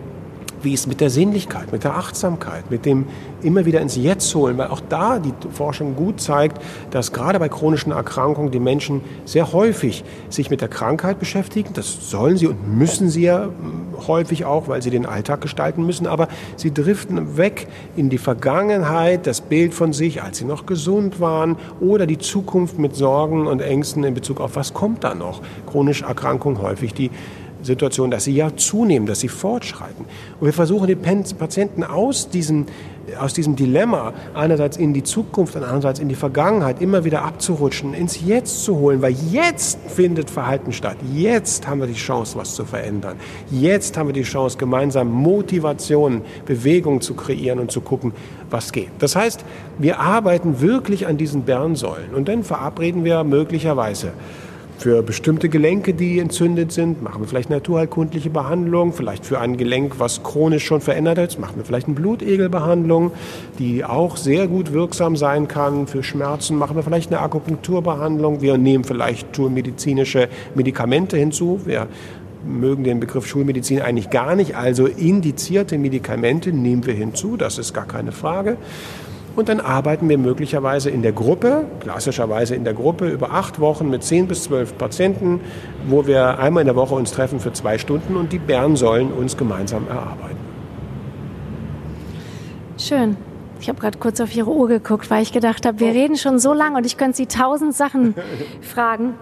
wie es mit der Sinnlichkeit, mit der Achtsamkeit, mit dem immer wieder ins Jetzt holen, weil auch da die Forschung gut zeigt, dass gerade bei chronischen Erkrankungen die Menschen sehr häufig sich mit der Krankheit beschäftigen. Das sollen sie und müssen sie ja hm, häufig auch, weil sie den Alltag gestalten müssen, aber sie driften weg in die Vergangenheit, das Bild von sich, als sie noch gesund waren oder die Zukunft mit Sorgen und Ängsten in Bezug auf was kommt da noch. Chronische Erkrankungen häufig die Situation, dass sie ja zunehmen, dass sie fortschreiten. Und wir versuchen den Patienten aus diesem, aus diesem Dilemma einerseits in die Zukunft und andererseits in die Vergangenheit immer wieder abzurutschen, ins Jetzt zu holen, weil jetzt findet Verhalten statt. Jetzt haben wir die Chance, was zu verändern. Jetzt haben wir die Chance, gemeinsam Motivation, Bewegung zu kreieren und zu gucken, was geht. Das heißt, wir arbeiten wirklich an diesen Bernsäulen und dann verabreden wir möglicherweise für bestimmte Gelenke, die entzündet sind, machen wir vielleicht naturheilkundliche Behandlung. Vielleicht für ein Gelenk, was chronisch schon verändert ist, machen wir vielleicht eine Blutegelbehandlung, die auch sehr gut wirksam sein kann. Für Schmerzen machen wir vielleicht eine Akupunkturbehandlung. Wir nehmen vielleicht schulmedizinische Medikamente hinzu. Wir mögen den Begriff Schulmedizin eigentlich gar nicht. Also indizierte Medikamente nehmen wir hinzu, das ist gar keine Frage. Und dann arbeiten wir möglicherweise in der Gruppe, klassischerweise in der Gruppe, über acht Wochen mit zehn bis zwölf Patienten, wo wir einmal in der Woche uns treffen für zwei Stunden und die Bernsäulen uns gemeinsam erarbeiten. Schön. Ich habe gerade kurz auf Ihre Uhr geguckt, weil ich gedacht habe, wir reden schon so lange und ich könnte Sie tausend Sachen [LAUGHS] fragen.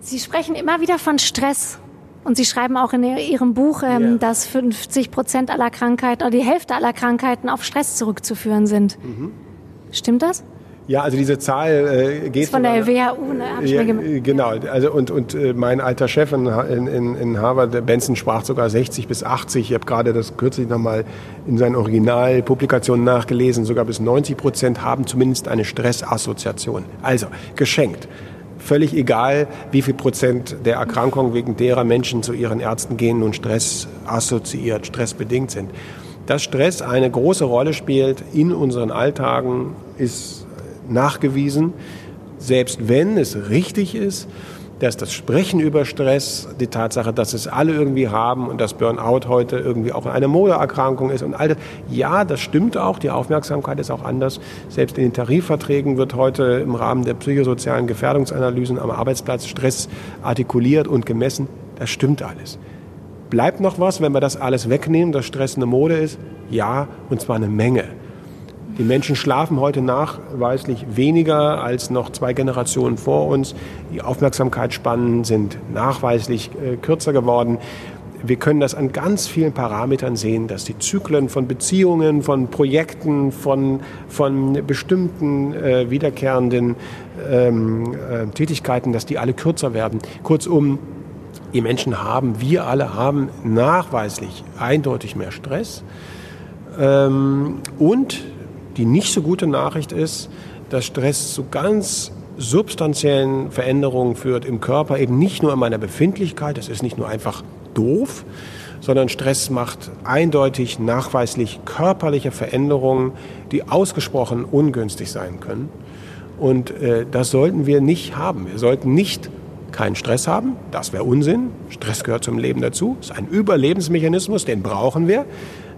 Sie sprechen immer wieder von Stress. Und Sie schreiben auch in Ihrem Buch, ähm, yeah. dass 50 Prozent aller Krankheiten oder die Hälfte aller Krankheiten auf Stress zurückzuführen sind. Mhm. Stimmt das? Ja, also diese Zahl äh, geht von der WHO, ne? Hab ich ja, mir genau, also und, und äh, mein alter Chef in, in, in Harvard, Benson, sprach sogar 60 bis 80. Ich habe gerade das kürzlich nochmal in seinen Originalpublikationen nachgelesen. Sogar bis 90 Prozent haben zumindest eine Stressassoziation. Also geschenkt völlig egal, wie viel Prozent der Erkrankungen, wegen derer Menschen zu ihren Ärzten gehen, nun Stress assoziiert, stressbedingt sind. Dass Stress eine große Rolle spielt in unseren Alltagen, ist nachgewiesen. Selbst wenn es richtig ist, dass das Sprechen über Stress, die Tatsache, dass es alle irgendwie haben und dass Burnout heute irgendwie auch eine Modeerkrankung ist und all das. Ja, das stimmt auch. Die Aufmerksamkeit ist auch anders. Selbst in den Tarifverträgen wird heute im Rahmen der psychosozialen Gefährdungsanalysen am Arbeitsplatz Stress artikuliert und gemessen. Das stimmt alles. Bleibt noch was, wenn wir das alles wegnehmen, dass Stress eine Mode ist? Ja, und zwar eine Menge. Die Menschen schlafen heute nachweislich weniger als noch zwei Generationen vor uns. Die Aufmerksamkeitsspannen sind nachweislich äh, kürzer geworden. Wir können das an ganz vielen Parametern sehen, dass die Zyklen von Beziehungen, von Projekten, von, von bestimmten äh, wiederkehrenden ähm, äh, Tätigkeiten, dass die alle kürzer werden. Kurzum, die Menschen haben, wir alle haben nachweislich eindeutig mehr Stress. Ähm, und die nicht so gute Nachricht ist, dass Stress zu ganz substanziellen Veränderungen führt im Körper, eben nicht nur in meiner Befindlichkeit, das ist nicht nur einfach doof, sondern Stress macht eindeutig nachweislich körperliche Veränderungen, die ausgesprochen ungünstig sein können. Und äh, das sollten wir nicht haben. Wir sollten nicht keinen Stress haben, das wäre Unsinn. Stress gehört zum Leben dazu, ist ein Überlebensmechanismus, den brauchen wir.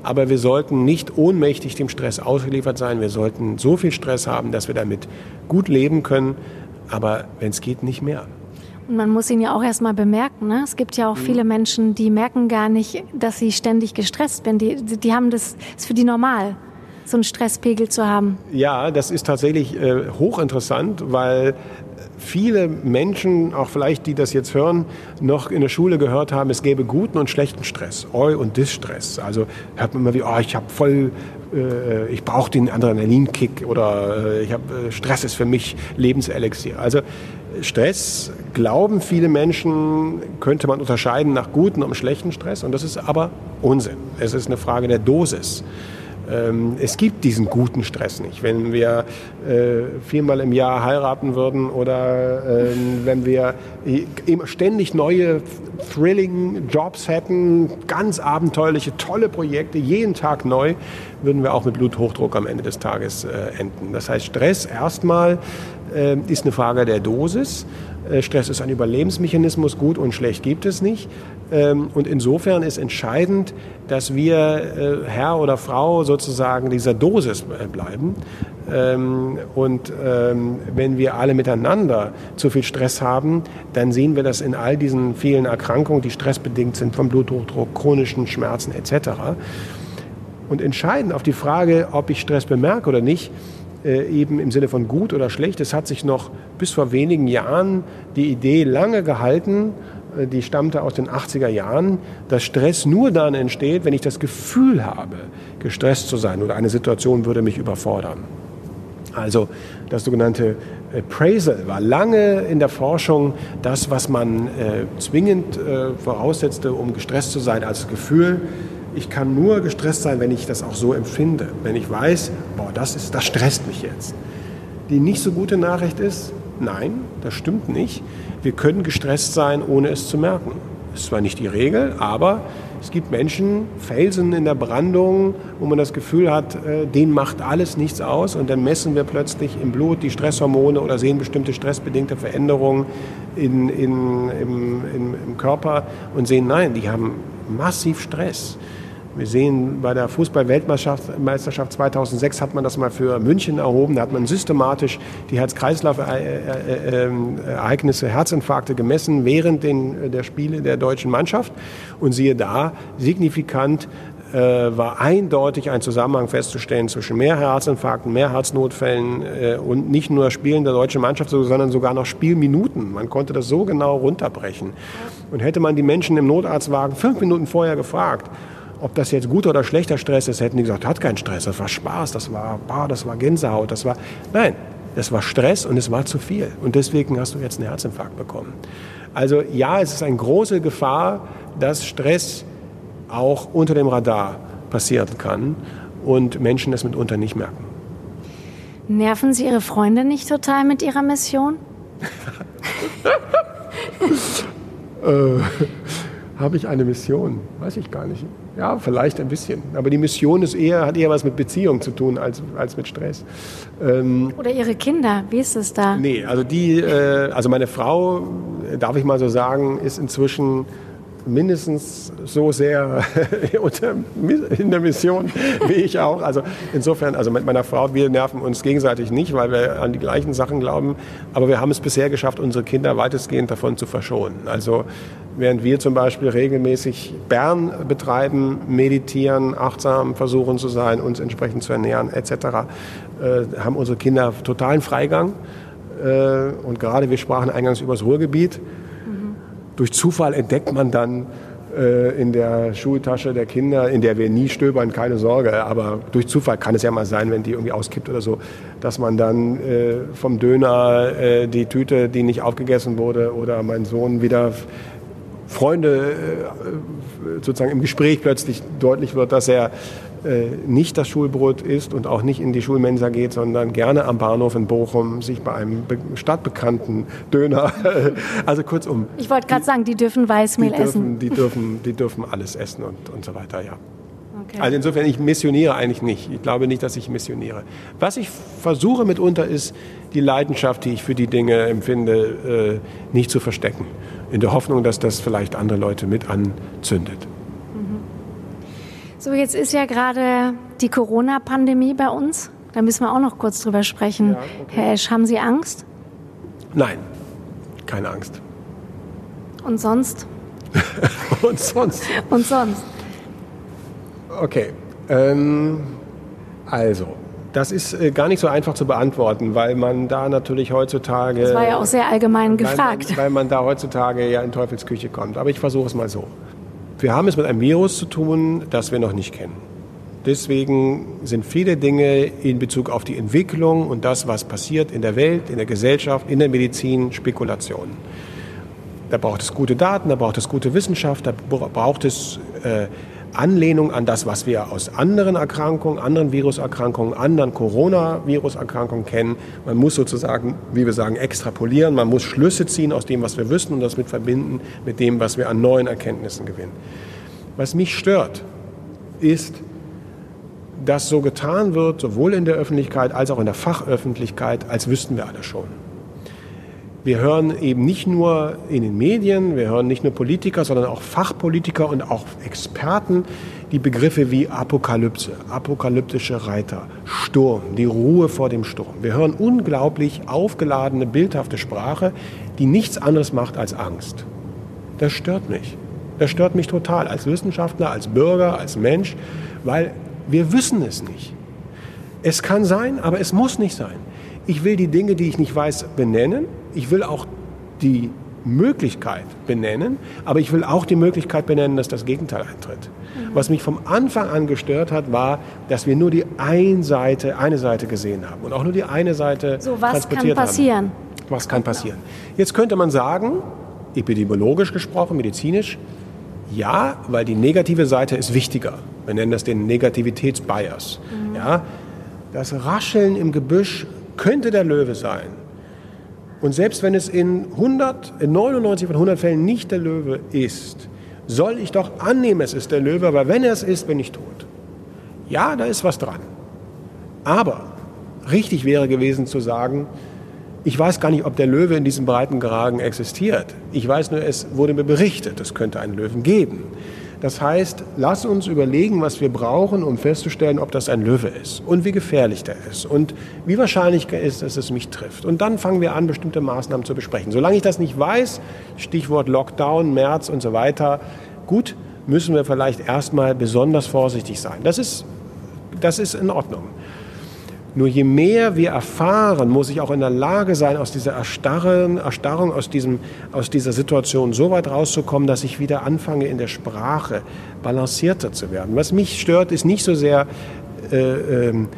Aber wir sollten nicht ohnmächtig dem Stress ausgeliefert sein. Wir sollten so viel Stress haben, dass wir damit gut leben können. Aber wenn es geht, nicht mehr. Und man muss ihn ja auch erstmal bemerken. Ne? Es gibt ja auch mhm. viele Menschen, die merken gar nicht, dass sie ständig gestresst sind. Die, die haben das, ist für die normal, so einen Stresspegel zu haben. Ja, das ist tatsächlich äh, hochinteressant, weil viele Menschen, auch vielleicht die das jetzt hören, noch in der Schule gehört haben, es gäbe guten und schlechten Stress, Eu- und Dis-Stress. Also hört man immer wie, oh, ich habe voll, äh, ich brauche den Adrenalinkick oder äh, ich habe äh, Stress ist für mich Lebenselixier. Also Stress, glauben viele Menschen, könnte man unterscheiden nach guten und schlechten Stress und das ist aber Unsinn. Es ist eine Frage der Dosis. Ähm, es gibt diesen guten Stress nicht. Wenn wir äh, viermal im Jahr heiraten würden oder äh, wenn wir immer ständig neue thrilling Jobs hätten, ganz abenteuerliche, tolle Projekte, jeden Tag neu, würden wir auch mit Bluthochdruck am Ende des Tages äh, enden. Das heißt, Stress erstmal äh, ist eine Frage der Dosis. Äh, Stress ist ein Überlebensmechanismus, gut und schlecht gibt es nicht. Ähm, und insofern ist entscheidend, dass wir äh, Herr oder Frau sozusagen dieser Dosis äh, bleiben. Ähm, und ähm, wenn wir alle miteinander zu viel Stress haben, dann sehen wir das in all diesen vielen Erkrankungen, die stressbedingt sind, vom Bluthochdruck, chronischen Schmerzen etc. Und entscheidend auf die Frage, ob ich Stress bemerke oder nicht, eben im Sinne von gut oder schlecht, es hat sich noch bis vor wenigen Jahren die Idee lange gehalten, äh, die stammte aus den 80er Jahren, dass Stress nur dann entsteht, wenn ich das Gefühl habe, gestresst zu sein oder eine Situation würde mich überfordern. Also das sogenannte Appraisal war lange in der Forschung das, was man äh, zwingend äh, voraussetzte, um gestresst zu sein, als Gefühl. Ich kann nur gestresst sein, wenn ich das auch so empfinde, wenn ich weiß, boah, das, ist, das stresst mich jetzt. Die nicht so gute Nachricht ist, nein, das stimmt nicht. Wir können gestresst sein, ohne es zu merken. Ist zwar nicht die Regel, aber es gibt Menschen, Felsen in der Brandung, wo man das Gefühl hat, äh, denen macht alles nichts aus und dann messen wir plötzlich im Blut die Stresshormone oder sehen bestimmte stressbedingte Veränderungen in, in, im, im, im Körper und sehen, nein, die haben massiv Stress. Wir sehen bei der Fußball-Weltmeisterschaft 2006 hat man das mal für München erhoben. Da hat man systematisch die Herz-Kreislauf-Ereignisse, Herzinfarkte gemessen während den, der Spiele der deutschen Mannschaft. Und siehe da, signifikant äh, war eindeutig ein Zusammenhang festzustellen zwischen mehr Herzinfarkten, mehr Herznotfällen äh, und nicht nur Spielen der deutschen Mannschaft, sondern sogar noch Spielminuten. Man konnte das so genau runterbrechen. Und hätte man die Menschen im Notarztwagen fünf Minuten vorher gefragt, ob das jetzt guter oder schlechter Stress ist, hätten die gesagt, hat keinen Stress, das war Spaß, das war, bah, das war Gänsehaut, das war, nein, das war Stress und es war zu viel. Und deswegen hast du jetzt einen Herzinfarkt bekommen. Also ja, es ist eine große Gefahr, dass Stress auch unter dem Radar passieren kann und Menschen das mitunter nicht merken. Nerven Sie Ihre Freunde nicht total mit Ihrer Mission? [LAUGHS] äh, Habe ich eine Mission? Weiß ich gar nicht. Ja, vielleicht ein bisschen. Aber die Mission ist eher, hat eher was mit Beziehung zu tun als, als mit Stress. Ähm, Oder Ihre Kinder, wie ist es da? Nee, also die, äh, also meine Frau, darf ich mal so sagen, ist inzwischen mindestens so sehr [LAUGHS] in der Mission [LAUGHS] wie ich auch. Also insofern, also mit meiner Frau, wir nerven uns gegenseitig nicht, weil wir an die gleichen Sachen glauben. Aber wir haben es bisher geschafft, unsere Kinder weitestgehend davon zu verschonen. Also während wir zum Beispiel regelmäßig Bern betreiben, meditieren, achtsam versuchen zu sein, uns entsprechend zu ernähren etc., äh, haben unsere Kinder totalen Freigang. Äh, und gerade wir sprachen eingangs über das Ruhrgebiet durch Zufall entdeckt man dann äh, in der Schultasche der Kinder, in der wir nie stöbern, keine Sorge, aber durch Zufall kann es ja mal sein, wenn die irgendwie auskippt oder so, dass man dann äh, vom Döner äh, die Tüte, die nicht aufgegessen wurde, oder mein Sohn wieder Freunde äh, sozusagen im Gespräch plötzlich deutlich wird, dass er äh, nicht das Schulbrot isst und auch nicht in die Schulmensa geht, sondern gerne am Bahnhof in Bochum sich bei einem stadtbekannten Döner, [LAUGHS] also kurzum. Ich wollte gerade sagen, die dürfen Weißmehl die dürfen, essen. Die dürfen, die dürfen alles essen und, und so weiter, ja. Okay. Also insofern, ich missioniere eigentlich nicht. Ich glaube nicht, dass ich missioniere. Was ich versuche mitunter ist, die Leidenschaft, die ich für die Dinge empfinde, äh, nicht zu verstecken. In der Hoffnung, dass das vielleicht andere Leute mit anzündet. So, jetzt ist ja gerade die Corona-Pandemie bei uns. Da müssen wir auch noch kurz drüber sprechen. Ja, okay. Herr Esch, haben Sie Angst? Nein, keine Angst. Und sonst? [LAUGHS] Und sonst? Und sonst? Okay. Ähm, also, Das ist äh, gar nicht so einfach zu beantworten, weil man da natürlich heutzutage. Das war ja auch sehr allgemein gefragt. Weil, weil man da heutzutage ja in Teufelsküche kommt. Aber ich versuche es mal so. Wir haben es mit einem Virus zu tun, das wir noch nicht kennen. Deswegen sind viele Dinge in Bezug auf die Entwicklung und das, was passiert in der Welt, in der Gesellschaft, in der Medizin, Spekulationen. Da braucht es gute Daten, da braucht es gute Wissenschaft, da braucht es äh, Anlehnung an das, was wir aus anderen Erkrankungen, anderen Viruserkrankungen, anderen Coronavirus-Erkrankungen kennen. Man muss sozusagen, wie wir sagen, extrapolieren. Man muss Schlüsse ziehen aus dem, was wir wissen und das mit verbinden mit dem, was wir an neuen Erkenntnissen gewinnen. Was mich stört, ist, dass so getan wird, sowohl in der Öffentlichkeit als auch in der Fachöffentlichkeit, als wüssten wir alle schon. Wir hören eben nicht nur in den Medien, wir hören nicht nur Politiker, sondern auch Fachpolitiker und auch Experten die Begriffe wie Apokalypse, apokalyptische Reiter, Sturm, die Ruhe vor dem Sturm. Wir hören unglaublich aufgeladene, bildhafte Sprache, die nichts anderes macht als Angst. Das stört mich. Das stört mich total als Wissenschaftler, als Bürger, als Mensch, weil wir wissen es nicht. Es kann sein, aber es muss nicht sein. Ich will die Dinge, die ich nicht weiß, benennen. Ich will auch die Möglichkeit benennen, aber ich will auch die Möglichkeit benennen, dass das Gegenteil eintritt. Mhm. Was mich vom Anfang an gestört hat, war, dass wir nur die eine Seite, eine Seite gesehen haben und auch nur die eine Seite so, was transportiert kann passieren? Haben. Was kann passieren? Jetzt könnte man sagen, epidemiologisch gesprochen, medizinisch, ja, weil die negative Seite ist wichtiger. Wir nennen das den Negativitätsbias. Mhm. Ja, das Rascheln im Gebüsch könnte der Löwe sein. Und selbst wenn es in, 100, in 99 von 100 Fällen nicht der Löwe ist, soll ich doch annehmen, es ist der Löwe, aber wenn er es ist, bin ich tot. Ja, da ist was dran. Aber richtig wäre gewesen zu sagen, ich weiß gar nicht, ob der Löwe in diesem breiten Gragen existiert. Ich weiß nur, es wurde mir berichtet, es könnte einen Löwen geben. Das heißt, lass uns überlegen, was wir brauchen, um festzustellen, ob das ein Löwe ist und wie gefährlich der ist und wie wahrscheinlich ist, dass es mich trifft. Und dann fangen wir an, bestimmte Maßnahmen zu besprechen. Solange ich das nicht weiß, Stichwort Lockdown, März und so weiter, gut, müssen wir vielleicht erstmal besonders vorsichtig sein. Das ist, das ist in Ordnung. Nur je mehr wir erfahren, muss ich auch in der Lage sein, aus dieser Erstarrung, Erstarrung aus, diesem, aus dieser Situation so weit rauszukommen, dass ich wieder anfange, in der Sprache balancierter zu werden. Was mich stört, ist nicht so sehr äh, ähm,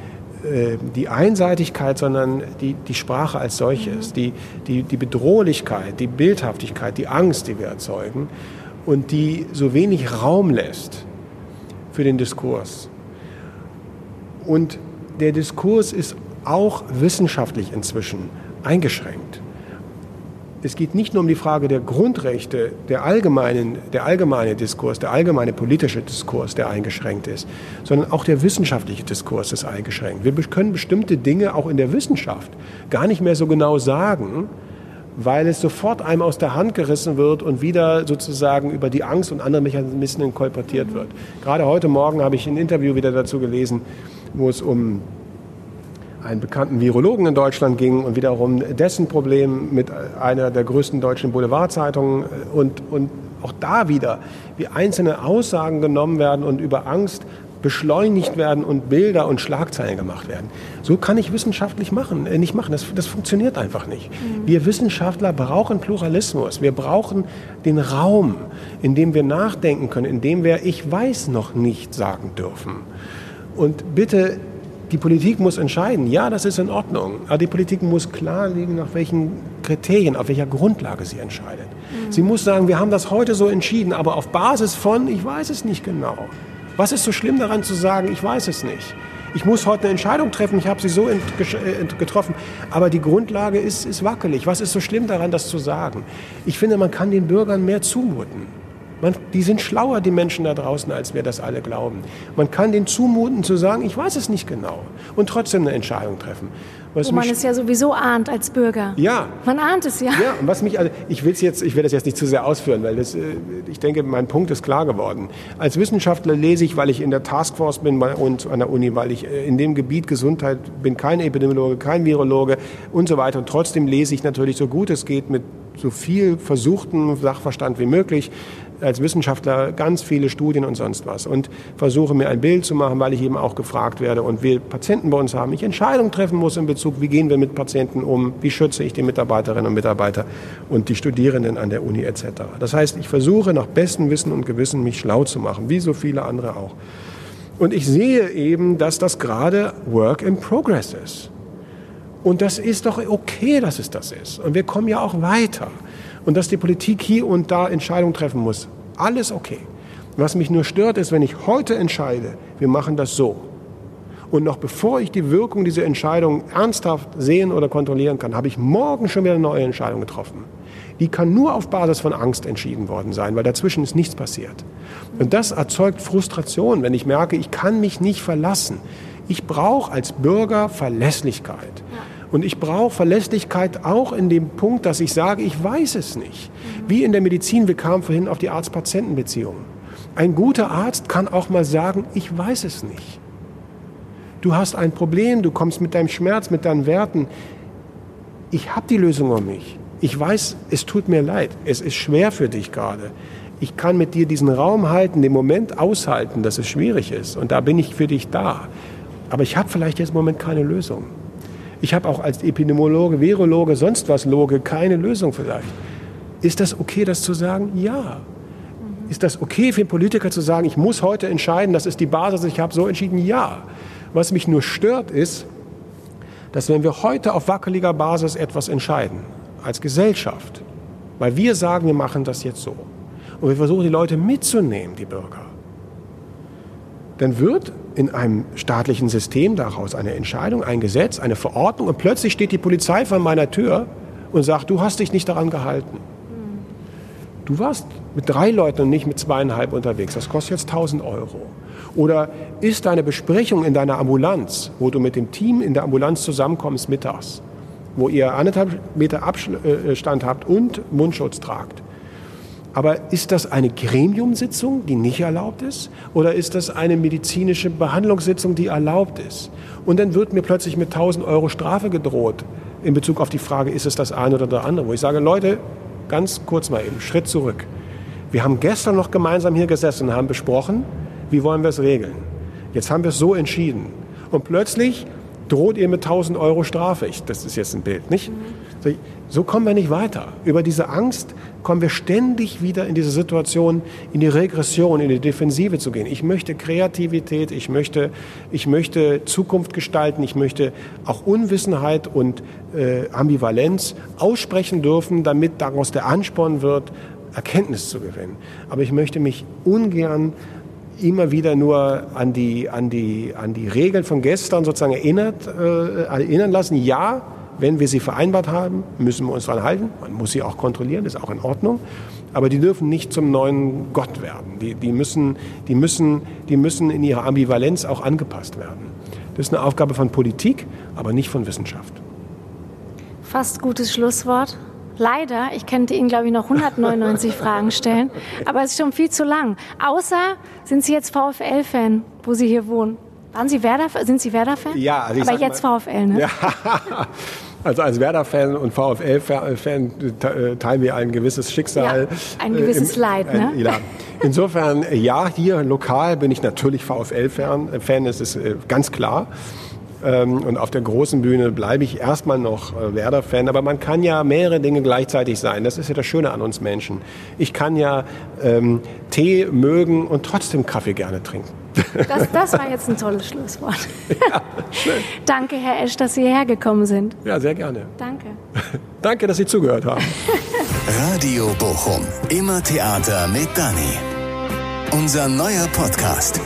äh, die Einseitigkeit, sondern die, die Sprache als solches, die, die, die Bedrohlichkeit, die Bildhaftigkeit, die Angst, die wir erzeugen und die so wenig Raum lässt für den Diskurs. Und der Diskurs ist auch wissenschaftlich inzwischen eingeschränkt. Es geht nicht nur um die Frage der Grundrechte, der, allgemeinen, der allgemeine Diskurs, der allgemeine politische Diskurs, der eingeschränkt ist, sondern auch der wissenschaftliche Diskurs ist eingeschränkt. Wir können bestimmte Dinge auch in der Wissenschaft gar nicht mehr so genau sagen, weil es sofort einem aus der Hand gerissen wird und wieder sozusagen über die Angst und andere Mechanismen kolportiert wird. Gerade heute Morgen habe ich ein Interview wieder dazu gelesen, wo es um einen bekannten Virologen in Deutschland ging und wiederum dessen Problem mit einer der größten deutschen Boulevardzeitungen und, und auch da wieder, wie einzelne Aussagen genommen werden und über Angst beschleunigt werden und Bilder und Schlagzeilen gemacht werden. So kann ich wissenschaftlich machen, äh, nicht machen. Das, das funktioniert einfach nicht. Mhm. Wir Wissenschaftler brauchen Pluralismus. Wir brauchen den Raum, in dem wir nachdenken können, in dem wir ich weiß noch nicht sagen dürfen. Und bitte, die Politik muss entscheiden, ja, das ist in Ordnung, aber die Politik muss klarlegen, nach welchen Kriterien, auf welcher Grundlage sie entscheidet. Mhm. Sie muss sagen, wir haben das heute so entschieden, aber auf Basis von, ich weiß es nicht genau. Was ist so schlimm daran zu sagen, ich weiß es nicht? Ich muss heute eine Entscheidung treffen, ich habe sie so äh, getroffen, aber die Grundlage ist, ist wackelig. Was ist so schlimm daran, das zu sagen? Ich finde, man kann den Bürgern mehr zumuten. Man, die sind schlauer, die Menschen da draußen, als wir das alle glauben. Man kann denen zumuten zu sagen, ich weiß es nicht genau und trotzdem eine Entscheidung treffen. Was Wo man es ja sowieso ahnt als Bürger. Ja. Man ahnt es ja. Ja, und was mich, also ich will jetzt, ich will das jetzt nicht zu sehr ausführen, weil das, äh, ich denke, mein Punkt ist klar geworden. Als Wissenschaftler lese ich, weil ich in der Taskforce bin uns an der Uni, weil ich äh, in dem Gebiet Gesundheit bin, kein Epidemiologe, kein Virologe und so weiter. Und trotzdem lese ich natürlich so gut es geht mit so viel versuchten Sachverstand wie möglich als Wissenschaftler ganz viele Studien und sonst was und versuche mir ein Bild zu machen, weil ich eben auch gefragt werde und wir Patienten bei uns haben, ich Entscheidungen treffen muss in Bezug, wie gehen wir mit Patienten um, wie schütze ich die Mitarbeiterinnen und Mitarbeiter und die Studierenden an der Uni etc. Das heißt, ich versuche nach bestem Wissen und Gewissen mich schlau zu machen, wie so viele andere auch. Und ich sehe eben, dass das gerade Work in Progress ist. Und das ist doch okay, dass es das ist. Und wir kommen ja auch weiter. Und dass die Politik hier und da Entscheidungen treffen muss. Alles okay. Was mich nur stört, ist, wenn ich heute entscheide, wir machen das so. Und noch bevor ich die Wirkung dieser Entscheidung ernsthaft sehen oder kontrollieren kann, habe ich morgen schon wieder eine neue Entscheidung getroffen. Die kann nur auf Basis von Angst entschieden worden sein, weil dazwischen ist nichts passiert. Und das erzeugt Frustration, wenn ich merke, ich kann mich nicht verlassen. Ich brauche als Bürger Verlässlichkeit. Und ich brauche Verlässlichkeit auch in dem Punkt, dass ich sage, ich weiß es nicht. Wie in der Medizin, wir kamen vorhin auf die Arzt-Patienten-Beziehung. Ein guter Arzt kann auch mal sagen, ich weiß es nicht. Du hast ein Problem, du kommst mit deinem Schmerz, mit deinen Werten. Ich habe die Lösung um mich. Ich weiß, es tut mir leid. Es ist schwer für dich gerade. Ich kann mit dir diesen Raum halten, den Moment aushalten, dass es schwierig ist. Und da bin ich für dich da. Aber ich habe vielleicht jetzt im Moment keine Lösung. Ich habe auch als Epidemiologe, Virologe, sonst was Loge keine Lösung vielleicht. Ist das okay, das zu sagen? Ja. Ist das okay für einen Politiker zu sagen, ich muss heute entscheiden, das ist die Basis, ich habe so entschieden? Ja. Was mich nur stört ist, dass wenn wir heute auf wackeliger Basis etwas entscheiden, als Gesellschaft, weil wir sagen, wir machen das jetzt so. Und wir versuchen, die Leute mitzunehmen, die Bürger. Dann wird in einem staatlichen System daraus eine Entscheidung, ein Gesetz, eine Verordnung und plötzlich steht die Polizei vor meiner Tür und sagt, du hast dich nicht daran gehalten. Du warst mit drei Leuten und nicht mit zweieinhalb unterwegs. Das kostet jetzt 1000 Euro. Oder ist deine Besprechung in deiner Ambulanz, wo du mit dem Team in der Ambulanz zusammenkommst mittags, wo ihr anderthalb Meter Abstand habt und Mundschutz tragt. Aber ist das eine Gremiumsitzung, die nicht erlaubt ist? Oder ist das eine medizinische Behandlungssitzung, die erlaubt ist? Und dann wird mir plötzlich mit 1000 Euro Strafe gedroht in Bezug auf die Frage, ist es das eine oder das andere? Wo ich sage, Leute, ganz kurz mal eben, Schritt zurück. Wir haben gestern noch gemeinsam hier gesessen und haben besprochen, wie wollen wir es regeln. Jetzt haben wir es so entschieden. Und plötzlich droht ihr mit 1000 Euro Strafe. Ich, das ist jetzt ein Bild, nicht? So kommen wir nicht weiter. Über diese Angst kommen wir ständig wieder in diese Situation, in die Regression, in die Defensive zu gehen. Ich möchte Kreativität, ich möchte, ich möchte Zukunft gestalten, ich möchte auch Unwissenheit und äh, Ambivalenz aussprechen dürfen, damit daraus der Ansporn wird, Erkenntnis zu gewinnen. Aber ich möchte mich ungern immer wieder nur an die, an die, an die Regeln von gestern sozusagen erinnert, äh, erinnern lassen. Ja, wenn wir sie vereinbart haben, müssen wir uns daran halten. Man muss sie auch kontrollieren, ist auch in Ordnung. Aber die dürfen nicht zum neuen Gott werden. Die, die, müssen, die, müssen, die müssen in ihrer Ambivalenz auch angepasst werden. Das ist eine Aufgabe von Politik, aber nicht von Wissenschaft. Fast gutes Schlusswort. Leider, ich könnte Ihnen, glaube ich, noch 199 [LAUGHS] Fragen stellen, aber es ist schon viel zu lang. Außer, sind Sie jetzt VfL-Fan, wo Sie hier wohnen? Waren Sie Werder, sind Sie Werder-Fan? Ja, also ich Aber jetzt mal, VfL, ne? Ja. [LAUGHS] Also als Werder-Fan und VfL-Fan äh, teilen wir ein gewisses Schicksal. Ja, ein gewisses äh, im, Leid, ne? Äh, ja. Insofern, ja, hier lokal bin ich natürlich VfL-Fan. Fan ist es äh, ganz klar. Ähm, und auf der großen Bühne bleibe ich erstmal noch äh, Werder-Fan. Aber man kann ja mehrere Dinge gleichzeitig sein. Das ist ja das Schöne an uns Menschen. Ich kann ja ähm, Tee mögen und trotzdem Kaffee gerne trinken. Das, das war jetzt ein tolles Schlusswort. [LAUGHS] Ja, Danke, Herr Esch, dass Sie hierher gekommen sind. Ja, sehr gerne. Danke. [LAUGHS] Danke, dass Sie zugehört haben. [LAUGHS] Radio Bochum. Immer Theater mit Dani. Unser neuer Podcast.